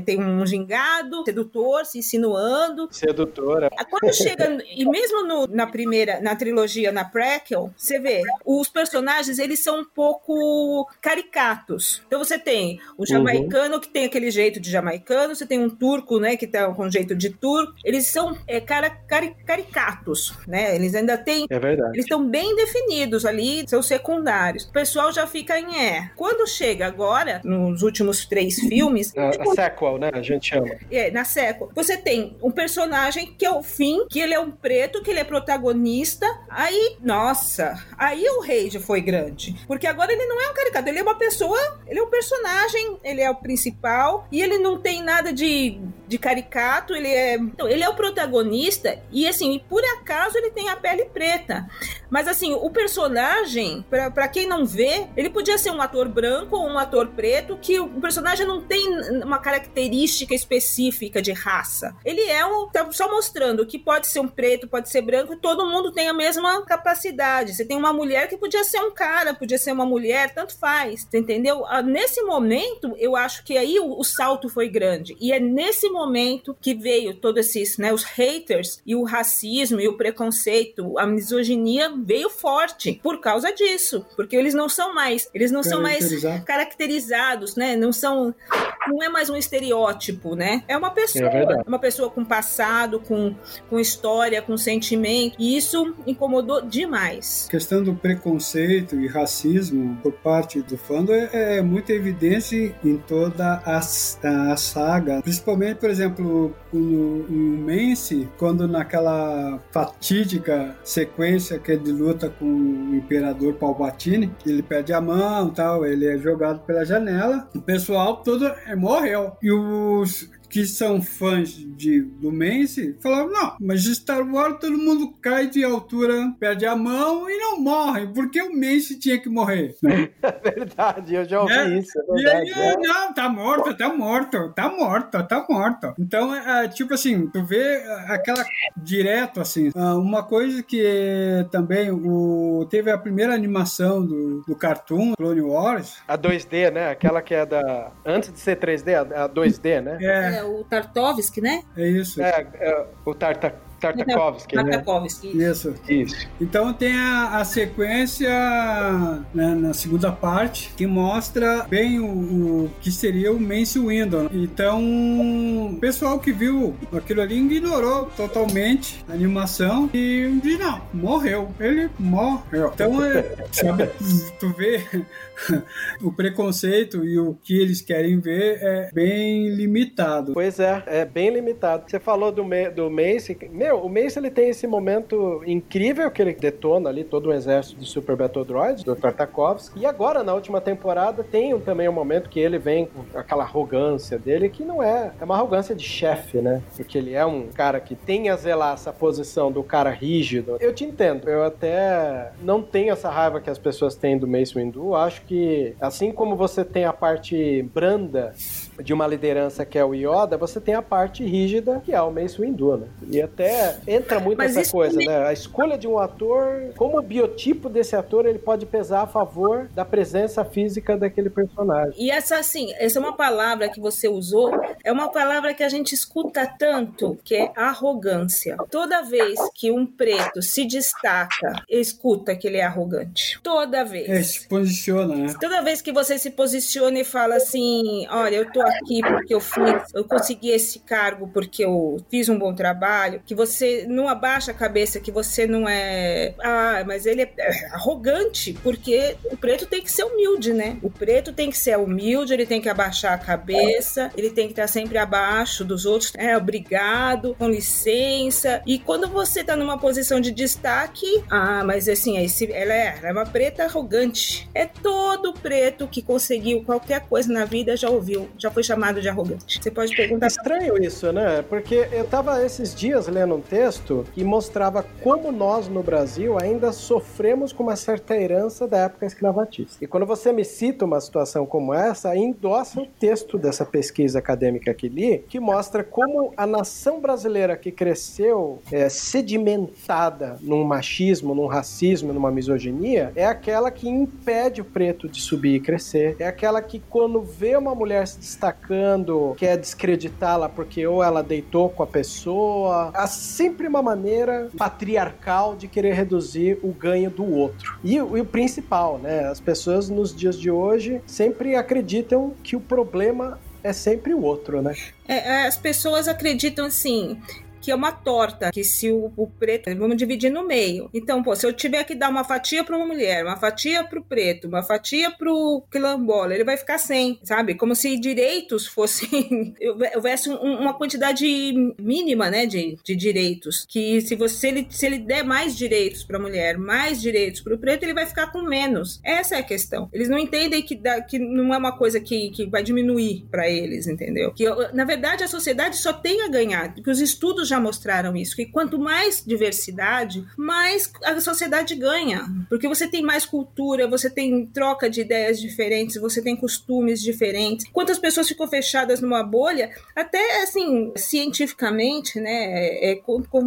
Tem um gingado, sedutor, se insinuando. Você sedutora. Quando chega, e mesmo no- na primeira, na trilogia, na prequel, você vê, os personagens, eles são um pouco caricatos. Então você tem o jamaicano que tem aquele jeito de jamaicano, você tem um turco, né, que tá com jeito de turco. Eles são é, cara, cari- caricatos, né? Eles ainda têm É verdade. eles estão bem definidos ali, são secundários. O pessoal já fica em é. Quando chega agora, nos últimos três filmes, A, a sequel, né? A gente chama. é, na sequel, você tem um personagem que é o fim, que ele é um preto, que ele é protagonista. Aí, nossa, aí o rage foi grande. Porque agora ele não é um caricato, ele é uma pessoa, ele é um personagem, ele é o principal, e ele não tem nada de, de caricato, ele é. Então, ele é o protagonista, e assim, por acaso ele tem a pele preta. Mas assim, o personagem, pra quem não vê, ele podia ser um ator branco ou um ator preto, que o personagem não tem uma característica específica de raça. Ele é um. tá só mostrando que pode ser um preto, pode ser branco, todo mundo tem a mesma capacidade. Você tem uma mulher que podia ser um cara, podia ser uma mulher, tanto faz. Entendeu? Ah, Nesse momento, eu acho que aí o, o salto foi grande. E é nesse momento que veio todos esses, né, os haters e o racismo e o preconceito, a misoginia veio forte por causa disso, porque eles não são mais, eles não são mais Caracterizado. caracterizados, né? Não são, não é mais um estereótipo, né? É uma pessoa, É uma pessoa com passado, com, com história, com sentimento. E isso incomodou demais. A questão do preconceito e racismo por parte do fandom é, é muito evidente em toda a, a saga. Principalmente, por exemplo, no, no Mance, quando naquela fatídica sequência que luta com o Imperador Palpatine, ele perde a mão tal, ele é jogado pela janela, o pessoal todo é, morreu. E os que são fãs de, do Mance falavam, não, mas de Star Wars todo mundo cai de altura, perde a mão e não morre, porque o Mance tinha que morrer. né? É verdade, eu já ouvi É. isso. É E aí, verdade. é. não, tá morto, tá morto, tá morto, tá morto. Então, é, é, tipo assim, tu vê aquela direto, assim, ah, uma coisa que é também o, teve a primeira animação do, do cartoon, Clone Wars, A 2D, né? Aquela que é da. Antes de ser 3D, a a 2D, né? é, É, o Tartovsky, né? é isso, É, é, o Tarta, Tartakovsky, né? Tartakovsky. isso. Isso. Então tem a, a sequência né, na segunda parte que mostra bem o, o que seria o Mace Windu. Então o pessoal que viu aquilo ali ignorou totalmente a animação e disse, não, morreu. Ele morreu. Então é, sabe, tu vê o preconceito e o que eles querem ver é bem limitado. Pois é, é bem limitado. Você falou do, do Mace. Meu, o Mace ele tem esse momento incrível que ele detona ali todo o exército de Super Battle Droids, do Tartakovsky. E agora, na última temporada, tem também um momento que ele vem com aquela arrogância dele, que não é. É uma arrogância de chefe, né? Porque ele é um cara que tem a zelar essa posição do cara rígido. Eu te entendo. Eu até não tenho essa raiva que as pessoas têm do Mace Windu. Acho que, assim como você tem a parte branda de uma liderança que é o Yoda, você tem a parte rígida que é o Mace Windu, né? E até entra muito Mas essa coisa, também- né? A escolha de um ator, como o biotipo desse ator, ele pode pesar a favor da presença física daquele personagem. E essa, assim, essa é uma palavra que você usou, é uma palavra que a gente escuta tanto, que é arrogância. Toda vez que um preto se destaca, escuta que ele é arrogante. Toda vez. É, se posiciona, né? Toda vez que você se posiciona e fala assim, olha, eu tô aqui porque eu fiz, eu consegui esse cargo porque eu fiz um bom trabalho, que você não abaixa a cabeça, que você não é, ah, mas ele é é arrogante, porque o preto tem que ser humilde, né? O preto tem que ser humilde, ele tem que abaixar a cabeça, ele tem que estar sempre abaixo dos outros, é, obrigado, com licença. E quando você tá numa posição de destaque, ah, mas assim, esse, ela, é, ela é uma preta arrogante. É todo preto que conseguiu qualquer coisa na vida já ouviu, já foi chamado de arrogante. Você pode perguntar Estranho isso, né? Porque eu tava esses dias lendo um texto que mostrava como nós no Brasil ainda sofremos com uma certa herança da época escravatista. E quando você me cita uma situação como essa, endossa o texto dessa pesquisa acadêmica que li, que mostra como a nação brasileira que cresceu é, sedimentada num machismo, num racismo, numa misoginia, é aquela que impede o preto de subir e crescer, é aquela que quando vê uma mulher se destacar atacando, quer descreditá-la porque ou ela deitou com a pessoa. Há sempre uma maneira patriarcal de querer reduzir o ganho do outro. E, e o principal, né? As pessoas nos dias de hoje sempre acreditam que o problema é sempre o outro, né? É, as pessoas acreditam assim que é uma torta, que se o, o, preto, vamos dividir no meio. Então, pô, se eu tiver que dar uma fatia para uma mulher, uma fatia para o preto, uma fatia para o quilombola, ele vai ficar sem, sabe? Como se direitos fossem houvesse um, uma quantidade mínima, né, de, de direitos, que se você ele, se ele der mais direitos para a mulher, mais direitos para o preto, ele vai ficar com menos. Essa é a questão. Eles não entendem que, dá, que não é uma coisa que, que vai diminuir para eles, entendeu? Que na verdade a sociedade só tem a ganhar, porque os estudos já já mostraram isso, que quanto mais diversidade, mais a sociedade ganha. Porque você tem mais cultura, você tem troca de ideias diferentes, você tem costumes diferentes. Quantas pessoas ficam fechadas numa bolha, até assim, cientificamente, né, é,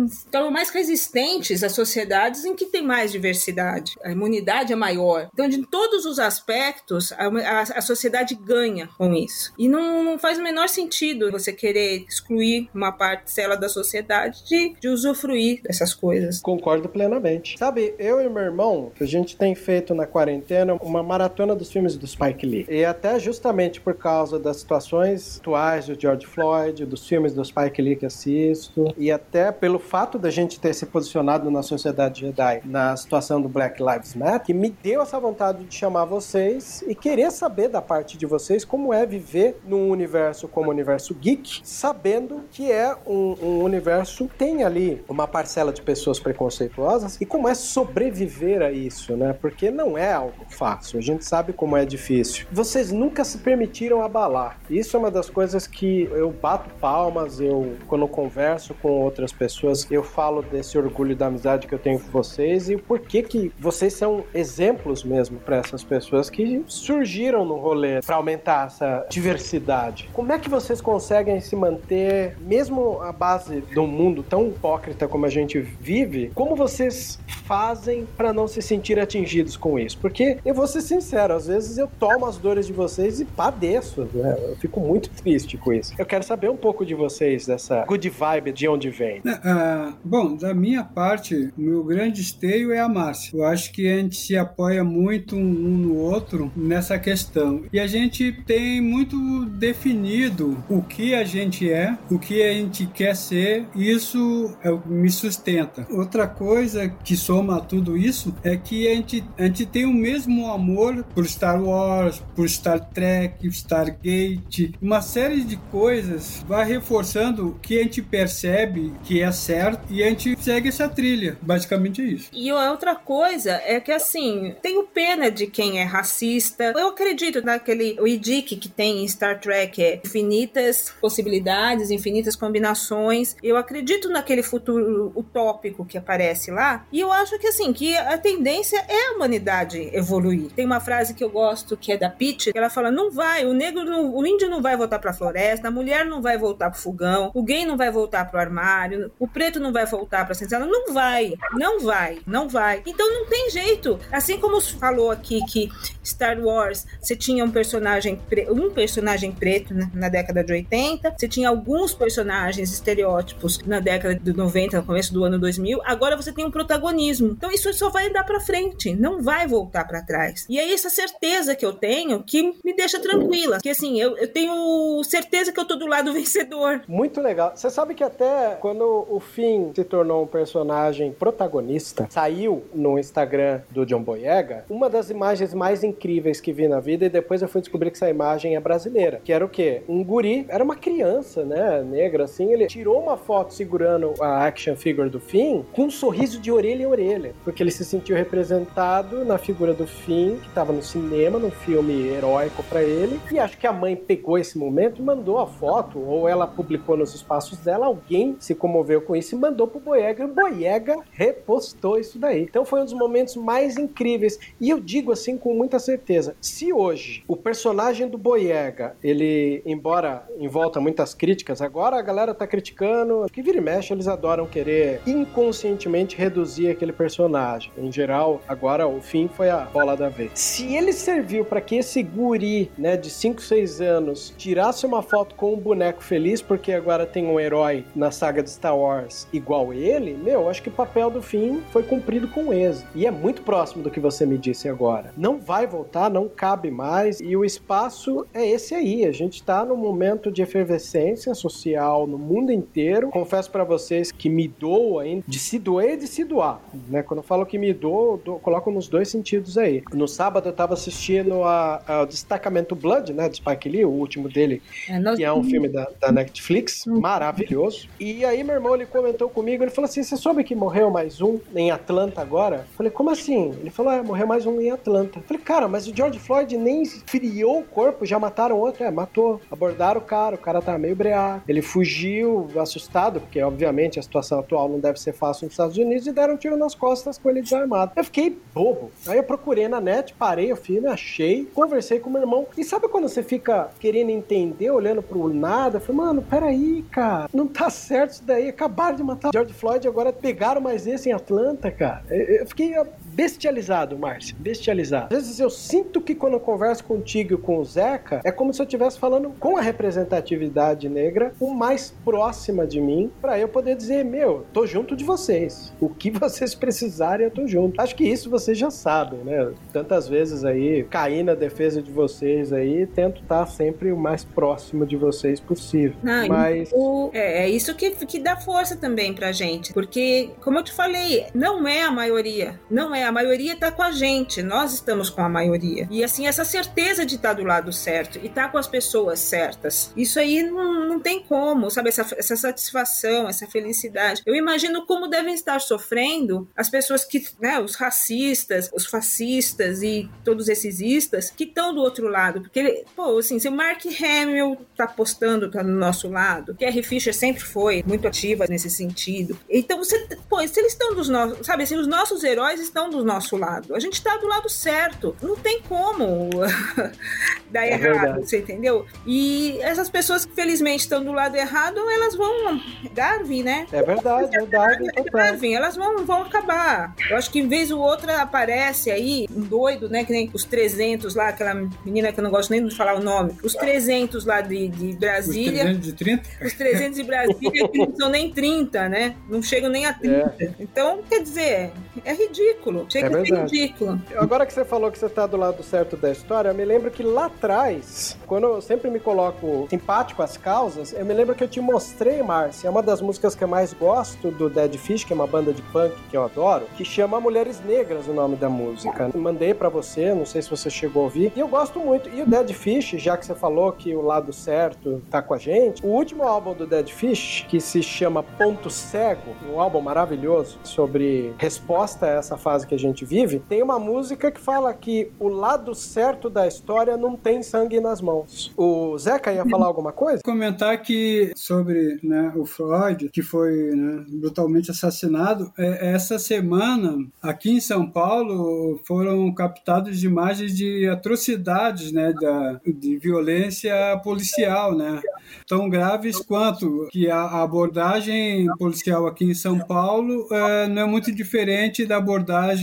estão mais resistentes às sociedades em que tem mais diversidade. A imunidade é maior. Então, de todos os aspectos, a, a, a sociedade ganha com isso. E não, não faz o menor sentido você querer excluir uma parcela da sociedade sociedade de, de usufruir dessas coisas. Concordo plenamente. Sabe, eu e meu irmão, a gente tem feito na quarentena uma maratona dos filmes do Spike Lee. E até justamente por causa das situações atuais do George Floyd, dos filmes do Spike Lee que assisto, e até pelo fato da gente ter se posicionado na sociedade Jedi na situação do Black Lives Matter, que me deu essa vontade de chamar vocês e querer saber da parte de vocês como é viver num universo como o universo geek, sabendo que é um, um universo universo tem ali uma parcela de pessoas preconceituosas e como é sobreviver a isso, né? Porque não é algo fácil, a gente sabe como é difícil. Vocês nunca se permitiram abalar. Isso é uma das coisas que eu bato palmas, eu quando converso com outras pessoas, eu falo desse orgulho da amizade que eu tenho com vocês e por que que vocês são exemplos mesmo para essas pessoas que surgiram no rolê para aumentar essa diversidade. Como é que vocês conseguem se manter mesmo a base do num mundo tão hipócrita como a gente vive, como vocês fazem para não se sentir atingidos com isso? Porque eu vou ser sincero, às vezes eu tomo as dores de vocês e padeço, né? Eu fico muito triste com isso. Eu quero saber um pouco de vocês, dessa good vibe, de onde vem. Uh, bom, da minha parte, o meu grande esteio é a Márcia. Eu acho que a gente se apoia muito um no outro nessa questão. E a gente tem muito definido o que a gente é, o que a gente quer ser isso é, me sustenta. Outra coisa que soma a tudo isso é que a gente, a gente tem o mesmo amor por Star Wars, por Star Trek, Stargate, uma série de coisas vai reforçando que a gente percebe que é certo e a gente segue essa trilha. Basicamente é isso. E outra coisa é que assim, tenho pena de quem é racista. Eu acredito naquele o IDIC que tem em Star Trek é infinitas possibilidades, infinitas combinações. Eu acredito naquele futuro utópico que aparece lá. E eu acho que assim, que a tendência é a humanidade evoluir. Tem uma frase que eu gosto que é da Peach, que ela fala: não vai, o negro, não, o índio não vai voltar pra floresta, a mulher não vai voltar pro fogão, o gay não vai voltar pro armário, o preto não vai voltar pra senzala. Não vai, não vai, não vai. Então não tem jeito. Assim como falou aqui que Star Wars, você tinha um personagem, um personagem preto na década de 80, você tinha alguns personagens estereótipos na década de 90, no começo do ano 2000, agora você tem um protagonismo. Então isso só vai andar para frente, não vai voltar para trás. E é essa certeza que eu tenho que me deixa tranquila, que assim, eu, eu tenho certeza que eu tô do lado vencedor. Muito legal. Você sabe que até quando o Finn se tornou um personagem protagonista, saiu no Instagram do John Boyega, uma das imagens mais incríveis que vi na vida e depois eu fui descobrir que essa imagem é brasileira, que era o quê? Um guri, era uma criança, né, negra assim, ele tirou uma foto foto segurando a action figure do Finn com um sorriso de orelha em orelha, porque ele se sentiu representado na figura do Finn, que estava no cinema, num filme heróico para ele, e acho que a mãe pegou esse momento e mandou a foto, ou ela publicou nos espaços dela, alguém se comoveu com isso e mandou pro Boyega, e o Boyega repostou isso daí. Então foi um dos momentos mais incríveis, e eu digo assim com muita certeza, se hoje o personagem do Boyega, ele, embora envolta muitas críticas, agora a galera tá criticando falando que vira e mexe eles adoram querer inconscientemente reduzir aquele personagem. Em geral, agora o fim foi a bola da vez. Se ele serviu para que esse guri, né, de 5, 6 anos, tirasse uma foto com um boneco feliz, porque agora tem um herói na saga de Star Wars igual ele, meu, acho que o papel do fim foi cumprido com êxito. E é muito próximo do que você me disse agora. Não vai voltar, não cabe mais, e o espaço é esse aí. A gente está num momento de efervescência social no mundo inteiro. Confesso para vocês que me dou ainda de se doer e de se doar. Né? Quando eu falo que me dou, dou, coloco nos dois sentidos aí. No sábado eu tava assistindo a, a, Destacamento Blood, né, de Spike Lee, o último dele, É, que é um filme da, da Netflix, maravilhoso. E aí meu irmão, ele comentou comigo, ele falou assim, você soube que morreu mais um em Atlanta agora? Eu falei, como assim? Ele falou, é, morreu mais um em Atlanta. Eu falei, cara, mas o George Floyd nem esfriou o corpo, já mataram outro? É, matou. Abordaram o cara, o cara tá meio breado. Ele fugiu, assustado, porque obviamente a situação atual não deve ser fácil nos Estados Unidos, e deram um tiro nas costas com ele desarmado. Eu fiquei bobo. Aí eu procurei na net, parei o filme, achei, conversei com meu irmão. E sabe quando você fica querendo entender, olhando pro nada? Eu falei, mano, peraí, cara, não tá certo isso daí. Acabaram de matar George Floyd, agora pegaram mais esse em Atlanta, cara. Eu fiquei bestializado, Márcio, bestializado. Às vezes eu sinto que quando eu converso contigo e com o Zeca, é como se eu estivesse falando com a representatividade negra o mais próxima de mim, pra eu poder dizer, meu, tô junto de vocês. O que vocês precisarem, eu tô junto. Acho que isso vocês já sabem, né? Tantas vezes aí, caí na defesa de vocês aí, tento estar sempre o mais próximo de vocês possível. Não, Mas... o- é, é isso que, que dá força também pra gente. Porque, como eu te falei, não é a maioria. Não é. A maioria tá com a gente. Nós estamos com a maioria. E assim, essa certeza de estar do lado certo e estar com as pessoas certas. Isso aí não, não tem como, sabe? Essa, essa satisfação, essa felicidade. Eu imagino como devem estar sofrendo as pessoas que, né, os racistas, os fascistas e todos esses istas que estão do outro lado. Porque, ele- pô, assim, se o Mark Hamill tá postando, tá no nosso lado, Carrie Fisher sempre foi muito ativa nesse sentido. Então, você, pô, se eles estão dos nossos, sabe assim, os nossos heróis estão do nosso lado. A gente tá do lado certo. Não tem como dar É errado, verdade. você entendeu? E essas pessoas que felizmente estão do lado errado, elas vão. Darwin, né? É verdade, é verdade, total. Darwin, elas vão, vão acabar. Eu acho que em vez o outro aparece aí, um doido, né? Que nem os 300 lá, aquela menina que eu não gosto nem de falar o nome. Os 300 lá de, de Os Brasília. 330? Os 300 de Brasília que não são nem 30, né? Não chegam nem a 30. Então, quer dizer, é ridículo. Chega É a ser ridículo. Agora que você falou que você tá do lado certo da história, eu me lembro que lá atrás, quando eu sempre me coloco simpático às causas, eu me lembro que eu te mostrei, Márcia, é uma das músicas que eu mais gosto do Dead Fish, que é uma banda de punk que eu adoro, que chama Mulheres Negras o nome da música. Mandei pra você, não sei se você chegou a ouvir, e eu gosto muito. E o Dead Fish, já que você falou que o lado certo tá com a gente, o último álbum do Dead Fish, que se chama Ponto Cego, um álbum maravilhoso sobre resposta a essa fase que a gente vive, tem uma música que fala que o lado certo da história não tem sangue nas mãos. O Zeca ia falar alguma coisa? comentar que sobre né, o Freud, que foi né, brutalmente assassinado, é, essa semana aqui em São Paulo foram captadas imagens de atrocidades, né, da, de violência policial, né, tão graves quanto que a abordagem policial aqui em São Paulo é, não é muito diferente da abordagem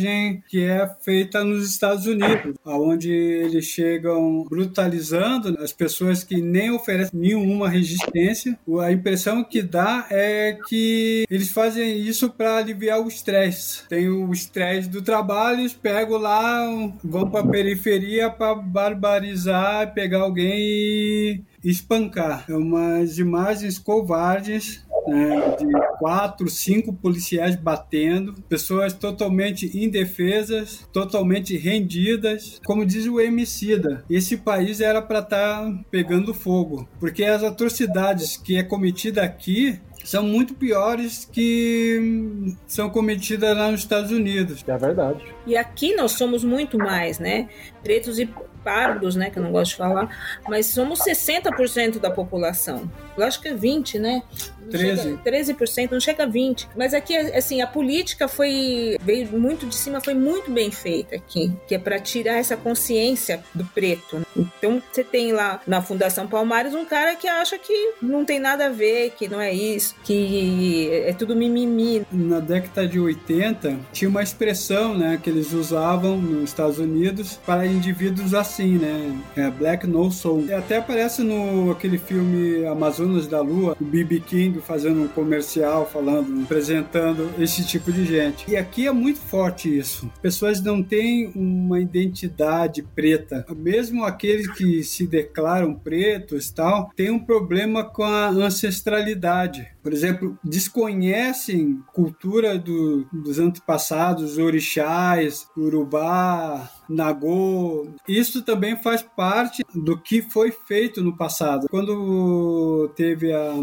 que é feita nos Estados Unidos, onde eles chegam brutalizando as pessoas que nem oferecem nenhuma resistência. A impressão que dá é que eles fazem isso para aliviar o estresse. Tem o estresse do trabalho, eles pegam lá, vão para a periferia para barbarizar, pegar alguém e espancar. É umas imagens covardes né, de quatro, cinco policiais batendo, pessoas totalmente indefesas, totalmente rendidas. Como diz o Emicida, esse país era para estar pegando fogo, porque as atrocidades que é cometida aqui são muito piores que são cometidas lá nos Estados Unidos. É verdade. E aqui nós somos muito mais, né? Pretos e pardos, né? Que eu não gosto de falar, mas somos 60% da população. Eu acho que é 20, né? Não 13. Chega, 13%, não chega a 20. Mas aqui, assim, a política foi. veio muito de cima, foi muito bem feita aqui, que é para tirar essa consciência do preto. Então, você tem lá na Fundação Palmares um cara que acha que não tem nada a ver, que não é isso. Que é tudo mimimi. Na década de 80, tinha uma expressão né, que eles usavam nos Estados Unidos para indivíduos assim, né? É Black No Soul. E até aparece no aquele filme Amazonas da Lua, o B.B. King fazendo um comercial falando, apresentando esse tipo de gente. E aqui é muito forte isso. Pessoas não têm uma identidade preta. Mesmo aqueles que se declaram pretos tal, tem um problema com a ancestralidade. Por exemplo, desconhecem cultura do, dos antepassados, orixás, urubá, nagô. Isso também faz parte do que foi feito no passado. Quando teve a,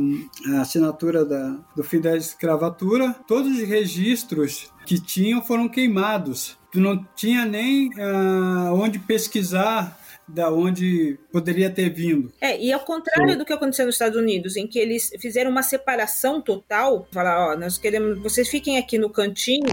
a assinatura da, do fim da escravatura, todos os registros que tinham foram queimados. Não tinha nem uh, onde pesquisar da onde poderia ter vindo. É, e ao contrário Sim. do que aconteceu nos Estados Unidos, em que eles fizeram uma separação total, falar, ó, nós queremos, vocês fiquem aqui no cantinho.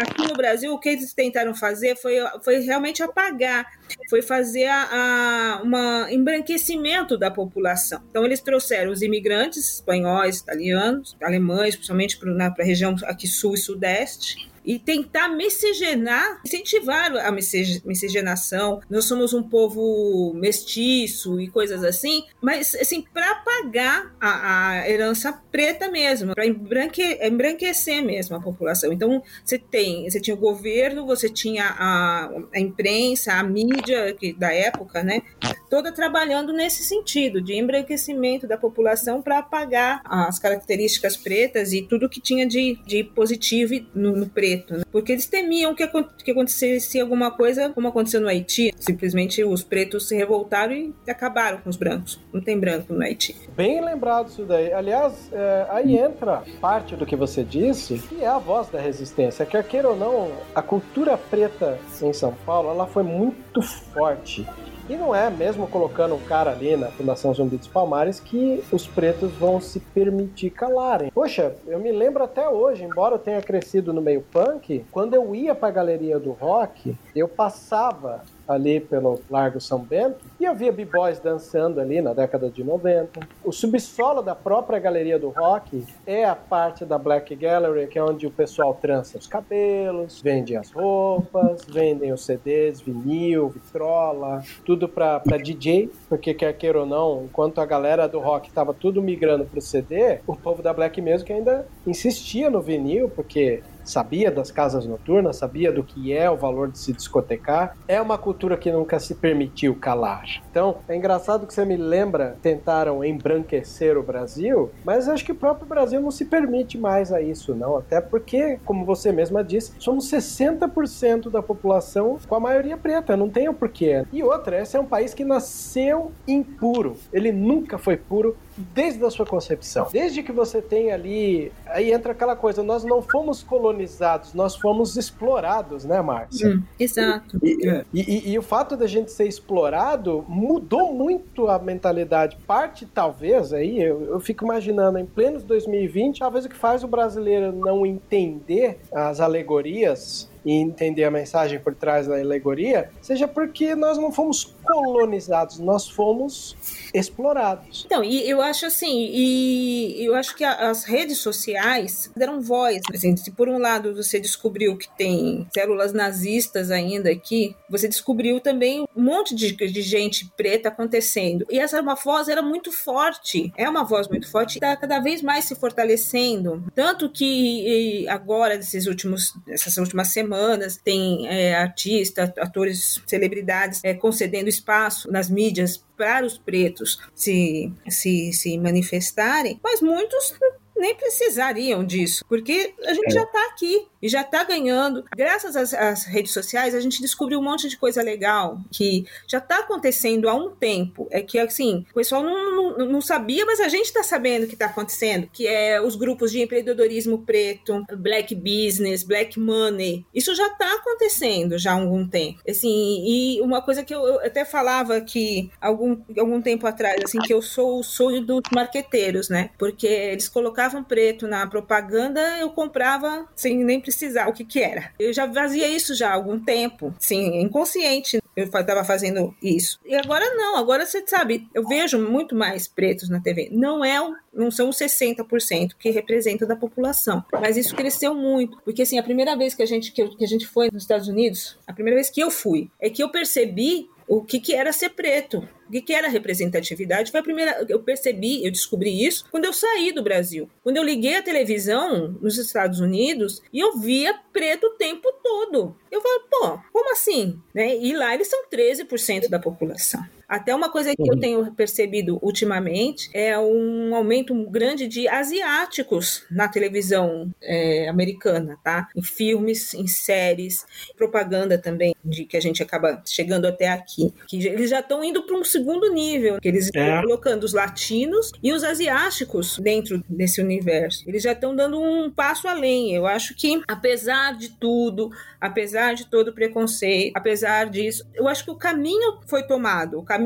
Aqui no Brasil, o que eles tentaram fazer foi, foi realmente apagar, foi fazer a, a uma embranquecimento da população. Então eles trouxeram os imigrantes espanhóis, italianos, alemães, principalmente para a região aqui sul e sudeste, e tentar miscigenar, incentivar a miscigenação. Nós somos um povo mestiço e coisas assim, mas assim, para pagar a, a, herança preta mesmo, para embranque, embranquecer mesmo a população. Então, você tem, você tinha o governo, você tinha a, a imprensa, a mídia que, da época, né? Toda trabalhando nesse sentido, de embranquecimento da população para apagar as características pretas e tudo que tinha de, de positivo no, no preto preto, né? porque eles temiam que, que acontecesse alguma coisa como aconteceu no Haiti. Simplesmente os pretos se revoltaram e acabaram com os brancos. Não tem branco no Haiti. Bem lembrado isso daí. Aliás, é, aí entra parte do que você disse, que é a voz da resistência. Quer queira ou não, a cultura preta em São Paulo, ela foi muito forte. E não é mesmo colocando um cara ali na Fundação Zumbi dos Palmares que os pretos vão se permitir calarem. Poxa, eu me lembro até hoje, embora eu tenha crescido no meio punk, quando eu ia pra galeria do rock, eu passava ali pelo Largo São Bento, e eu via b-boys dançando ali na década de 90. O subsolo da própria Galeria do Rock é a parte da Black Gallery, que é onde o pessoal trança os cabelos, vende as roupas, vendem os CDs, vinil, vitrola, tudo para DJ, porque quer queira ou não, enquanto a galera do rock estava tudo migrando pro CD, o povo da Black Music ainda insistia no vinil, porque sabia das casas noturnas, sabia do que é o valor de se discotecar. É uma cultura que nunca se permitiu calar. Então, é engraçado que você me lembra, tentaram embranquecer o Brasil, mas acho que o próprio Brasil não se permite mais a isso, não. Até porque, como você mesma disse, somos 60% da população com a maioria preta, não tem o porquê. E outra, esse é um país que nasceu impuro. Ele nunca foi puro desde a sua concepção. Desde que você tem ali. Aí entra aquela coisa, nós não fomos colonizados, nós fomos explorados, né, Márcia? Hum, exato. E, e, e, e, o fato da gente ser explorado mudou muito a mentalidade. Parte, talvez, aí, eu, eu fico imaginando, em pleno 2020, talvez o que faz o brasileiro não entender as alegorias e entender a mensagem por trás da alegoria, seja porque nós não fomos colonizados, nós fomos explorados. Então, e eu acho assim, e eu acho que as redes sociais deram voz. Assim, se por um lado você descobriu que tem células nazistas ainda aqui, você descobriu também um monte de, de gente preta acontecendo. E essa uma voz era muito forte, é uma voz muito forte, está cada vez mais se fortalecendo. Tanto que agora, nesses últimos, essas últimas semanas, tem é, artistas, atores, celebridades é, concedendo espaço nas mídias para os pretos se, se, se manifestarem, mas muitos nem precisariam disso, porque a gente é. já está aqui e já está ganhando. Graças às, às, redes sociais, a gente descobriu um monte de coisa legal que já está acontecendo há um tempo. É que, assim, o pessoal não, não, não sabia, mas a gente está sabendo que está acontecendo, que é os grupos de empreendedorismo preto, black business, black money. Isso já está acontecendo já há algum tempo. Assim, e uma coisa que eu, eu até falava que algum, algum tempo atrás, assim, que eu sou o sonho dos marqueteiros, né? Porque eles colocavam preto na propaganda, eu comprava sem nem precisar o que que era. Eu já fazia isso já há algum tempo, sim, inconsciente. eu estava fazendo isso. E agora não, agora você sabe, eu vejo muito mais pretos na TV. Não é não são os 60% que representa da população, mas isso cresceu muito, porque assim, a primeira vez que a gente que, que a gente foi nos Estados Unidos, a primeira vez que eu fui, é que eu percebi o que, que era ser preto, o que, que era representatividade. Foi a primeira. Eu percebi, eu descobri isso quando eu saí do Brasil. Quando eu liguei a televisão nos Estados Unidos e eu via preto o tempo todo. Eu falei, pô, como assim? Né? E lá eles são 13% da população. Até uma coisa que eu uhum. tenho percebido ultimamente é um aumento grande de asiáticos na televisão é, americana, tá? Em filmes, em séries, propaganda também, de que a gente acaba chegando até aqui. Que eles já estão indo para um segundo nível, que eles estão é. colocando os latinos e os asiáticos dentro desse universo. Eles já estão dando um passo além. Eu acho que, apesar de tudo, apesar de todo o preconceito, apesar disso, eu acho que o caminho foi tomado. O caminho,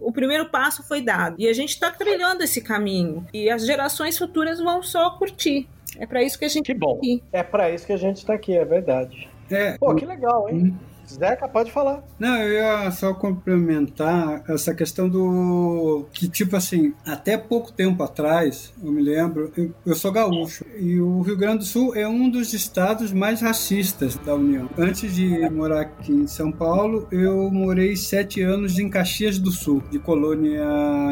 o primeiro passo foi dado. E a gente está trilhando esse caminho. E as gerações futuras vão só curtir. É para isso que a gente que bom. Tá aqui. É para isso que a gente está aqui, é verdade. É, Pô, que legal, hein? Hum. Zeca, pode falar. Não, eu ia só complementar essa questão do. que, tipo assim, até pouco tempo atrás, eu me lembro, eu, eu sou gaúcho, e o Rio Grande do Sul é um dos estados mais racistas da União. Antes de morar aqui em São Paulo, eu morei sete anos em Caxias do Sul, de colônia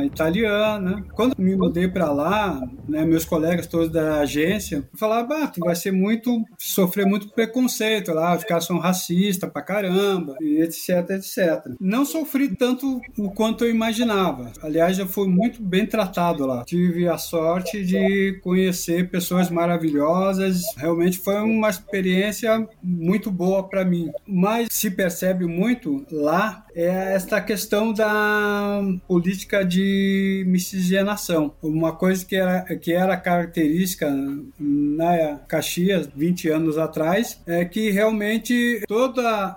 italiana. Quando me mudei para lá, né, meus colegas todos da agência falavam: ah, tu vai ser muito. sofrer muito preconceito lá, os caras são racistas pra caramba caramba, e etc, etc. Não sofri tanto o quanto eu imaginava. Aliás, já fui muito bem tratado lá. Tive a sorte de conhecer pessoas maravilhosas. Realmente foi uma experiência muito boa para mim. Mas se percebe muito lá é esta questão da política de miscigenação. Uma coisa que era, que era característica na Caxias 20 anos atrás é que realmente toda a,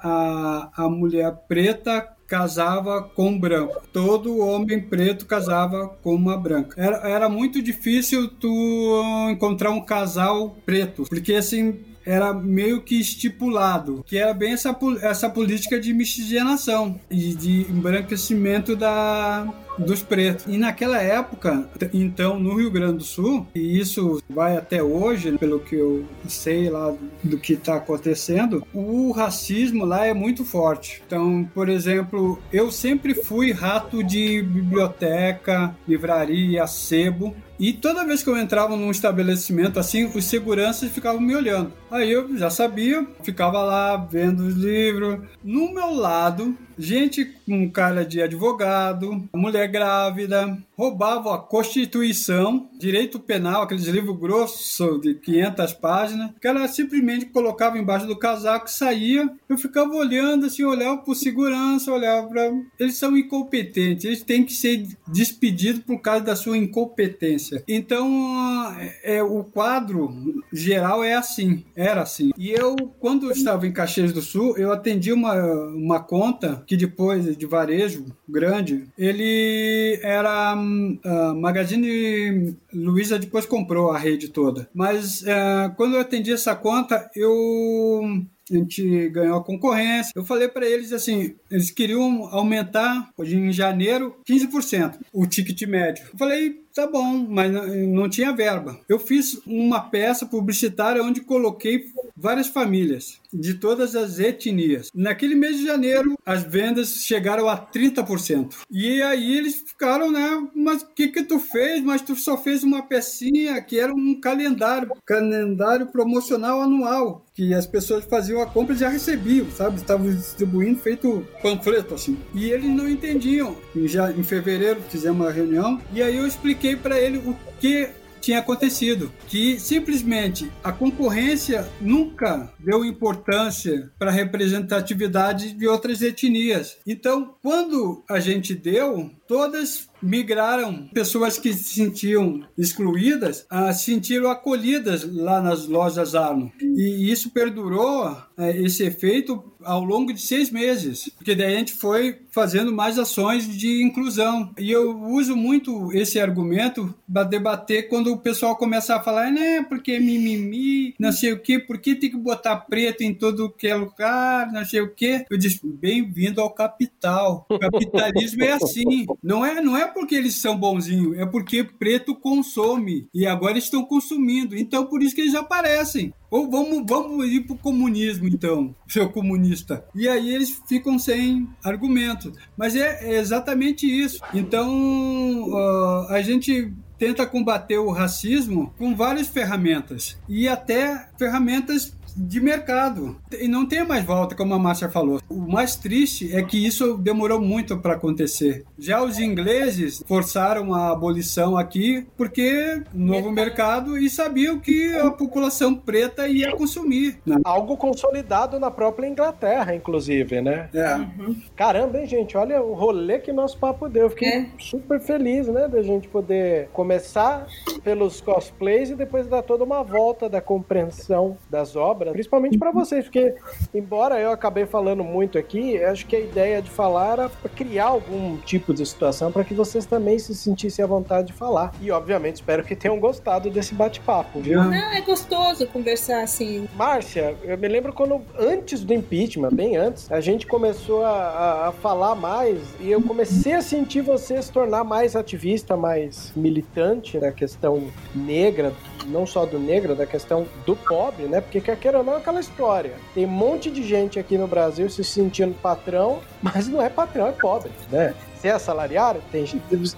a mulher preta casava com branco. Todo homem preto casava com uma branca. Era, era muito difícil tu encontrar um casal preto, porque assim era meio que estipulado, que era bem essa, essa política de miscigenação e de embranquecimento da, dos pretos. E naquela época, então, no Rio Grande do Sul, e isso vai até hoje, pelo que eu sei lá do que está acontecendo, o racismo lá é muito forte. Então, por exemplo, eu sempre fui rato de biblioteca, livraria, sebo, e toda vez que eu entrava num estabelecimento assim, os seguranças ficavam me olhando. Aí eu já sabia, ficava lá vendo os livros. No meu lado gente com cara de advogado, mulher grávida, roubavam a Constituição, direito penal, aqueles livros grossos de 500 páginas, que ela simplesmente colocava embaixo do casaco, saía, eu ficava olhando assim, olhava por segurança, olhava para eles são incompetentes, eles têm que ser despedidos por causa da sua incompetência. Então, é, é o quadro geral é assim, era assim. E eu, quando eu estava em Caxias do Sul, eu atendi uma, uma conta que depois de varejo grande, ele era uh, Magazine Luiza depois comprou a rede toda. Mas uh, quando eu atendi essa conta, eu a gente ganhou a concorrência. Eu falei para eles assim, eles queriam aumentar em janeiro 15% o ticket médio. Eu falei, tá bom, mas não tinha verba. Eu fiz uma peça publicitária onde coloquei várias famílias de todas as etnias. Naquele mês de janeiro, as vendas chegaram a 30%. E aí eles ficaram, né? Mas o que que tu fez? Mas tu só fez uma pecinha que era um calendário, calendário promocional anual, que as pessoas faziam a compra e já recebiam, sabe? Estavam distribuindo feito panfleto assim. E eles não entendiam. Já em fevereiro fizemos uma reunião e aí eu expliquei para ele o que tinha acontecido, que simplesmente a concorrência nunca deu importância para a representatividade de outras etnias. Então, quando a gente deu, todas migraram. Pessoas que se sentiam excluídas ah, se sentiram acolhidas lá nas lojas Arno. E isso perdurou, eh, esse efeito, ao longo de seis meses. Porque daí a gente foi fazendo mais ações de inclusão. E eu uso muito esse argumento para debater quando o pessoal começa a falar, né, porque mimimi, não sei o quê, por que tem que botar preto em todo que é lugar, não sei o quê. Eu disse, bem-vindo ao capital. O capitalismo é assim. Não é, não é porque eles são bonzinhos, é porque preto consome. E agora estão consumindo. Então, por isso que eles aparecem. Ou vamos, vamos ir pro comunismo, então, seu comunista. E aí eles ficam sem argumento. Mas é, é exatamente isso. Então, uh, a gente tenta combater o racismo com várias ferramentas. E até ferramentas de mercado. E não tem mais volta, como a Márcia falou. O mais triste é que isso demorou muito para acontecer. Já os ingleses forçaram a abolição aqui porque novo mercado e sabiam que a população preta ia consumir. Né? Algo consolidado na própria Inglaterra, inclusive, né? É. Uhum. Caramba, hein, gente? Olha o rolê que nosso papo deu. Eu fiquei é. super feliz, né, da gente poder começar pelos cosplays e depois dar toda uma volta da compreensão das obras principalmente para vocês, porque embora eu acabei falando muito aqui, acho que a ideia de falar era criar algum tipo de situação para que vocês também se sentissem à vontade de falar. E obviamente espero que tenham gostado desse bate-papo, viu? Não, é gostoso conversar assim. Márcia, eu me lembro quando antes do impeachment, bem antes, a gente começou a, a, a falar mais e eu comecei a sentir você se tornar mais ativista, mais militante na questão negra, não só do negro, da questão do pobre, né? Porque quer queira ou não, é aquela história. Tem um monte de gente aqui no Brasil se sentindo patrão, mas não é patrão, é pobre, né? Você é assalariado? Tem,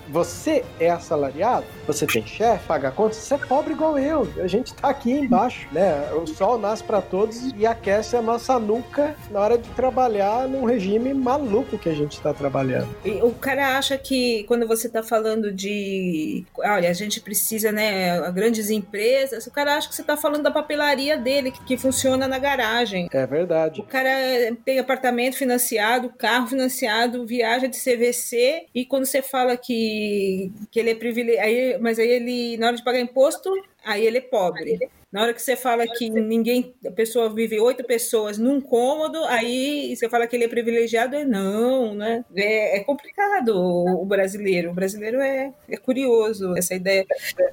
você é assalariado? Você tem chefe, paga contas? Você é pobre igual eu. A gente tá aqui embaixo, né? O sol nasce para todos e aquece a nossa nuca na hora de trabalhar num regime maluco que a gente tá trabalhando. E o cara acha que quando você tá falando de. Olha, a gente precisa, né? Grandes empresas. O cara acha que você tá falando da papelaria dele, que, que funciona na garagem. É verdade. O cara tem apartamento financiado, carro financiado, viaja de CVC e quando você fala que, que ele é privilegiado, mas aí ele, na hora de pagar imposto, aí ele é pobre. Na hora que você fala que ninguém, a pessoa vive oito pessoas num cômodo, aí você fala que ele é privilegiado, é não, né? É, é complicado o, o, brasileiro. O brasileiro é, é curioso, essa ideia.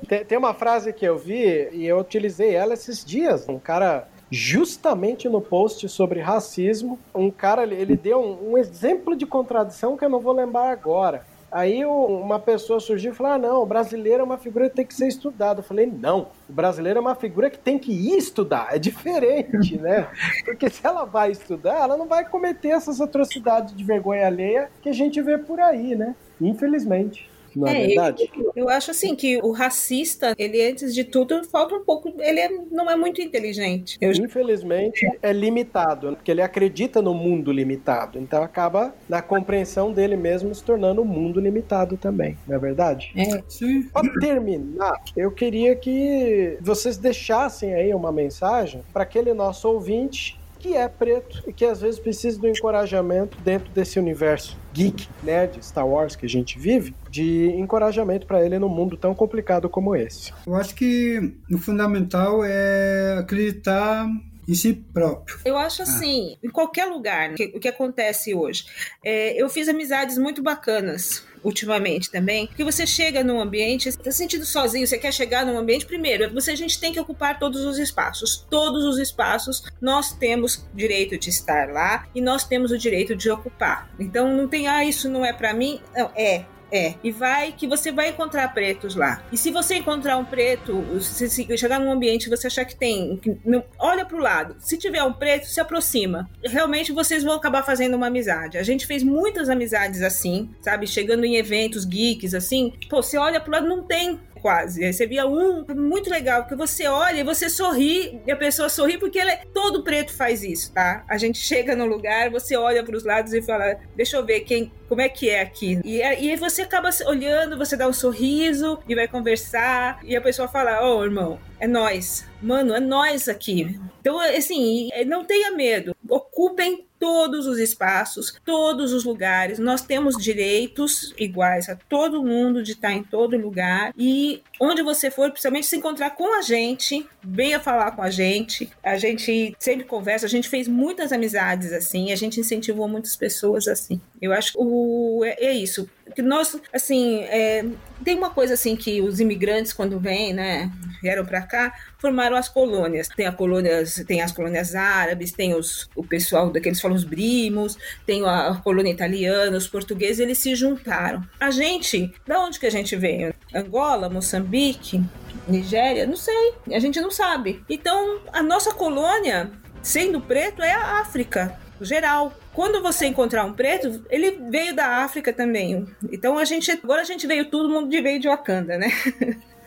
Tem, tem uma frase que eu vi e eu utilizei ela esses dias. Um cara justamente no post sobre racismo, um cara ele deu um, um exemplo de contradição que eu não vou lembrar agora. Aí uma pessoa surgiu e falou: ah, não, o brasileiro é uma figura que tem que ser estudada. Eu falei: não, o brasileiro é uma figura que tem que ir estudar. É diferente, né? Porque se ela vai estudar, ela não vai cometer essas atrocidades de vergonha alheia que a gente vê por aí, né? Infelizmente. Não é, é verdade? Eu, eu, acho assim que o racista, ele antes de tudo, falta um pouco. Ele é, não é muito inteligente. Eu... Infelizmente, é limitado, porque ele acredita no mundo limitado. Então acaba na compreensão dele mesmo se tornando um mundo limitado também, não é verdade? É. Sim. Para terminar, eu queria que vocês deixassem aí uma mensagem para aquele nosso ouvinte que é preto e que às vezes precisa do encorajamento dentro desse universo geek, nerd, Star Wars que a gente vive, de encorajamento para ele num mundo tão complicado como esse. Eu acho que o fundamental é acreditar em si próprio. Eu acho assim, ah. em qualquer lugar, né, o que acontece hoje. É, eu fiz amizades muito bacanas ultimamente também, que você chega num ambiente, você tá sentindo sozinho, você quer chegar num ambiente, primeiro, você, a gente tem que ocupar todos os espaços. Todos os espaços nós temos direito de estar lá e nós temos o direito de ocupar. Então não tem, ah, isso não é para mim. Não, é, é, e vai que você vai encontrar pretos lá. E se você encontrar um preto, se, se chegar num ambiente você achar que tem, que, não, olha pro lado. Se tiver um preto, se aproxima. Realmente vocês vão acabar fazendo uma amizade. A gente fez muitas amizades assim, sabe? Chegando em eventos geeks assim, pô, você olha pro lado, não tem quase. Aí você via um muito legal, que você olha e você sorri, e a pessoa sorri porque ela, é, todo preto faz isso, tá? A gente chega no lugar, você olha para os lados e fala: Deixa eu ver quem, como é que é aqui. E, é, e aí você acaba olhando, você dá um sorriso e vai conversar, e a pessoa fala: Ô, oh, irmão, é nós. Mano, é nós aqui. Então, assim, é, não tenha medo. Ocupem todos os espaços, todos os lugares. Nós temos direitos iguais a todo mundo de estar em todo lugar e onde você for, principalmente se encontrar com a gente, venha falar com a gente. A gente sempre conversa, a gente fez muitas amizades assim, a gente incentivou muitas pessoas assim. Eu acho que o, é, é isso. Que nós, assim, é, tem uma coisa assim que os imigrantes quando vêm, né, vieram para cá, formaram as colônias. Tem, a colônias, tem as colônias árabes, tem os, o pessoal daqueles falam os brimos, tem a, colônia italiana, os portugueses, eles se juntaram. A gente, da onde que a gente veio? Angola, Moçambique, Nigéria? Não sei, a gente não sabe. Então, a nossa colônia, sendo preto, é a África, geral. Quando você encontrar um preto, ele veio da África também. Então a gente agora a gente veio todo mundo de veio de Wakanda, né?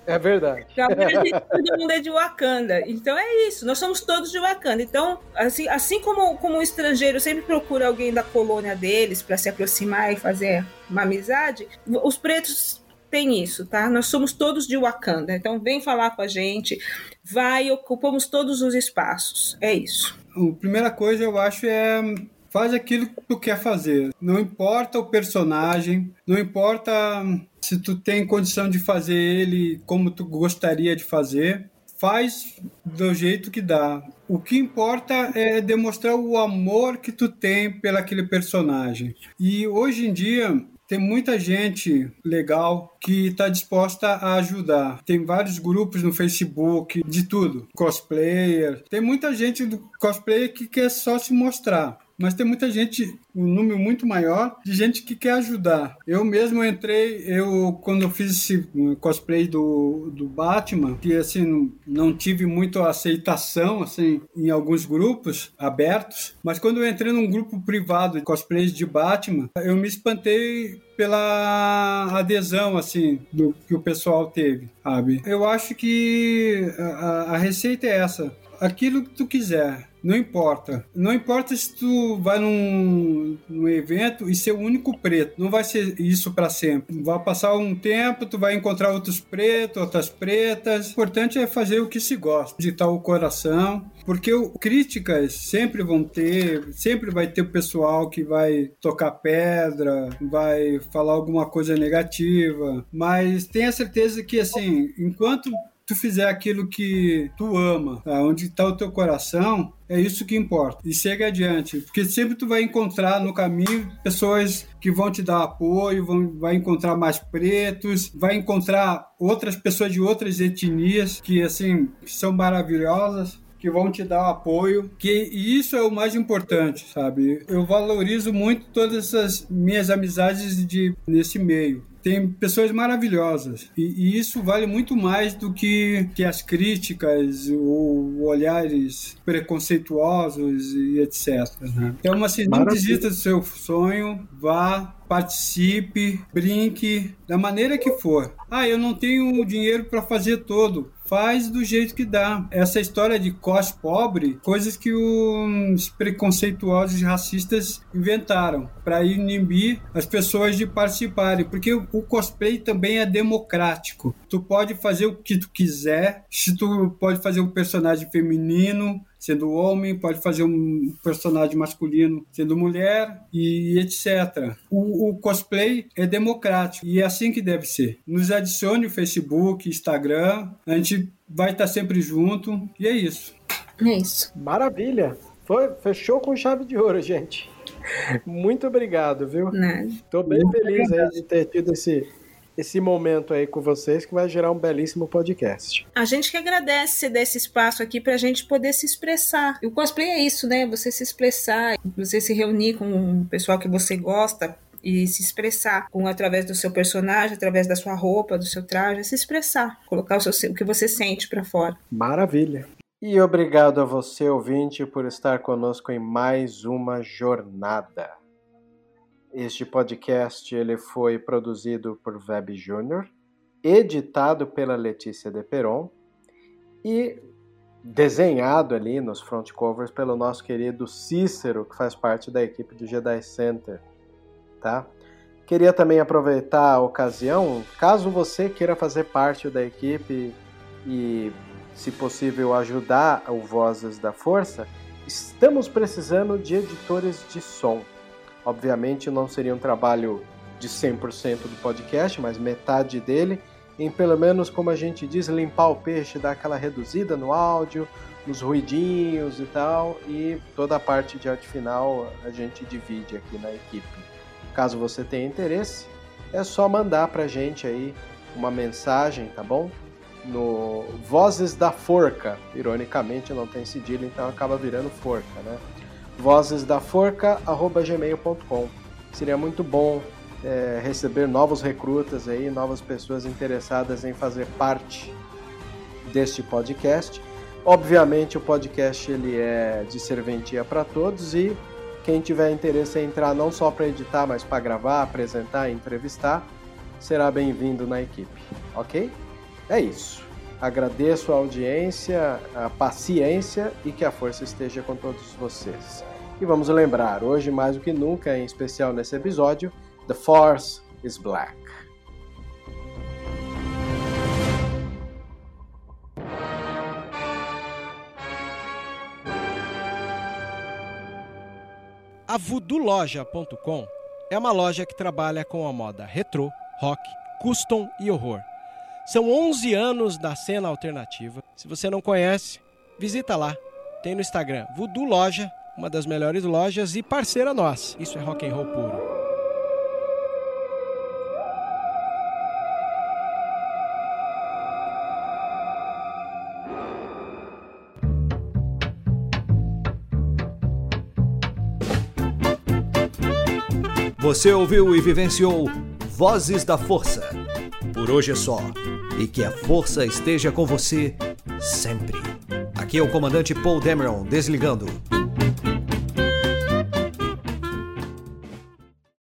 É verdade. todo mundo é de Wakanda. Então é isso, nós somos todos de Wakanda. Então, assim, assim como, como o estrangeiro sempre procura alguém da colônia deles para se aproximar e fazer uma amizade, os pretos têm isso, tá? Nós somos todos de Wakanda. Então vem falar com a gente, vai, ocupamos todos os espaços. É isso. A primeira coisa eu acho é faz aquilo que tu quer fazer. Não importa o personagem, não importa se tu tem condição de fazer ele como tu gostaria de fazer, faz do jeito que dá. O que importa é demonstrar o amor que tu tem pelaquele personagem. E hoje em dia tem muita gente legal que está disposta a ajudar. Tem vários grupos no Facebook, de tudo, cosplayer. Tem muita gente do cosplayer que quer só se mostrar mas tem muita gente, um número muito maior de gente que quer ajudar. Eu mesmo entrei, eu quando eu fiz esse cosplay do, do Batman, que assim não tive muita aceitação assim em alguns grupos abertos, mas quando eu entrei num grupo privado de cosplays de Batman, eu me espantei pela adesão assim do que o pessoal teve, sabe? Eu acho que a, a receita é essa aquilo que tu quiser. Não importa. Não importa se tu vai num, num evento e ser o único preto. Não vai ser isso para sempre. Vai passar um tempo, tu vai encontrar outros pretos, outras pretas. O importante é fazer o que se gosta, tal o coração. Porque o, críticas sempre vão ter, sempre vai ter o pessoal que vai tocar pedra, vai falar alguma coisa negativa. Mas tenha certeza que, assim, enquanto tu fizer aquilo que tu ama, tá? onde está o teu coração, é isso que importa. E segue adiante, porque sempre tu vai encontrar no caminho pessoas que vão te dar apoio, vão, vai encontrar mais pretos, vai encontrar outras pessoas de outras etnias que assim são maravilhosas que vão te dar apoio, que e isso é o mais importante, sabe? Eu valorizo muito todas essas minhas amizades de nesse meio tem pessoas maravilhosas. E, e, isso vale muito mais do que, que as críticas ou olhares preconceituosos e etc. Né? Então, assim, não desista do seu sonho, vá, participe, brinque, da maneira que for. Ah, eu não tenho dinheiro para fazer todo faz do jeito que dá. Essa história de cos pobre, coisas que os preconceituosos racistas inventaram para inibir as pessoas de participarem, porque o cosplay também é democrático. Tu pode fazer o que tu quiser, se tu pode fazer um personagem feminino, sendo homem, pode fazer um personagem masculino sendo mulher e etc. O, o, cosplay é democrático e é assim que deve ser. Nos adicione o Facebook, Instagram, a gente vai estar sempre junto e é isso. É isso. Maravilha. Foi, fechou com chave de ouro, gente. Muito obrigado, viu? Nada. Tô bem feliz aí de ter tido esse esse momento aí com vocês que vai gerar um belíssimo podcast. A gente que agradece desse espaço aqui para a gente poder se expressar. E o cosplay é isso, né? Você se expressar, você se reunir com o pessoal que você gosta e se expressar com através do seu personagem, através da sua roupa, do seu traje, se expressar, colocar o, seu, o que você sente para fora. Maravilha. E obrigado a você, ouvinte, por estar conosco em mais uma jornada. Este podcast ele foi produzido por Web Júnior, editado pela Letícia De Peron e desenhado ali nos front covers pelo nosso querido Cícero, que faz parte da equipe do Jedi Center, tá? Queria também aproveitar a ocasião, caso você queira fazer parte da equipe e, se possível, ajudar o Vozes da Força, estamos precisando de editores de som. Obviamente não seria um trabalho de 100% do podcast, mas metade dele, em pelo menos, como a gente diz, limpar o peixe, dar aquela reduzida no áudio, nos ruidinhos e tal, e toda a parte de arte final a gente divide aqui na equipe. Caso você tenha interesse, é só mandar pra gente aí uma mensagem, tá bom? No Vozes da Forca, ironicamente não tem cedilha, então acaba virando forca, né? Vozes da Forca, gmail.com. Seria muito bom é, receber novos recrutas aí, novas pessoas interessadas em fazer parte deste podcast. Obviamente o podcast ele é de serventia para todos e quem tiver interesse em entrar não só para editar, mas para gravar, apresentar entrevistar, será bem-vindo na equipe, ok? É isso. Agradeço a audiência, a paciência e que a força esteja com todos vocês. E vamos lembrar, hoje mais do que nunca, em especial nesse episódio, The Force is Black. A VoodooLoja.com é uma loja que trabalha com a moda retrô, rock, custom e horror. São 11 anos da cena alternativa. Se você não conhece, visita lá. Tem no Instagram Voodoo Loja, uma das melhores lojas e parceira nossa. Isso é rock and roll puro. Você ouviu e vivenciou Vozes da Força. Por hoje é só. E que a força esteja com você sempre. Aqui é o comandante Paul Dameron desligando.